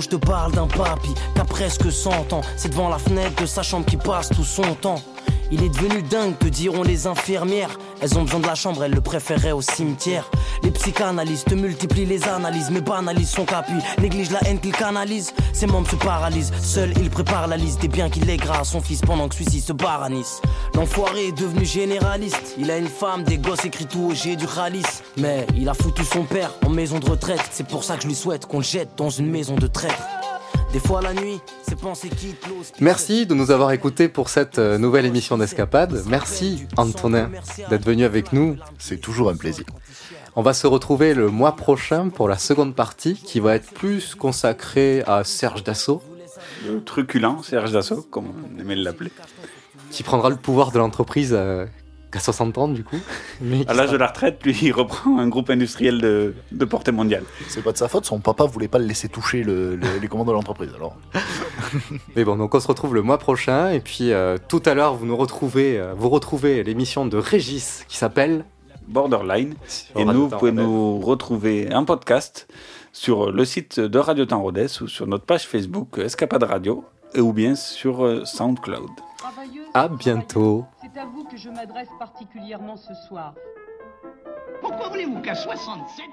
S11: Je
S12: te parle d'un papy qui presque 100 ans. C'est devant la fenêtre de sa chambre qui passe tout son temps. Il est devenu dingue, te diront les infirmières. Elles ont besoin de la chambre, elles le préféraient au cimetière. Les psychanalystes multiplient les analyses, mais banalisent son capuis. Néglige la haine qu'il canalise, ses membres se paralysent. Seul, il prépare la liste des biens qu'il lèguera à son fils pendant que celui-ci se barre à Nice. L'enfoiré est devenu généraliste. Il a une femme, des gosses écrit tout au G du Khalis. Mais il a foutu son père en maison de retraite. C'est pour ça que je lui souhaite qu'on le jette dans une maison de traître. Des fois la nuit, ces pensées quittent l'eau.
S2: Merci de nous avoir écoutés pour cette euh, nouvelle émission d'Escapade. Merci Antonin d'être venu avec nous.
S4: C'est toujours un plaisir.
S2: On va se retrouver le mois prochain pour la seconde partie qui va être plus consacrée à Serge Dassault.
S3: Le truculent Serge Dassault, comme on aimait l'appeler.
S2: Qui prendra le pouvoir de l'entreprise euh, qu'à 60 ans du coup. Mais
S3: À l'âge
S2: sera-
S3: de la retraite, lui, il reprend un groupe industriel de, de portée mondiale.
S4: C'est pas de sa faute, son papa voulait pas le laisser toucher le- le- les commandes de l'entreprise. Alors,
S2: Mais bon, donc on se retrouve le mois prochain et puis euh, tout à l'heure vous nous retrouvez, euh, vous retrouvez l'émission de Régis qui s'appelle
S3: Borderline. Et
S2: Radio
S3: nous, vous pouvez
S2: Rodez.
S3: nous retrouver un podcast sur le site de Radio Temps Rodez ou sur notre page Facebook Escapade Radio et ou bien sur euh, SoundCloud.
S2: À bientôt.
S13: C'est à vous que je m'adresse particulièrement ce soir.
S14: Pourquoi voulez-vous qu'à 67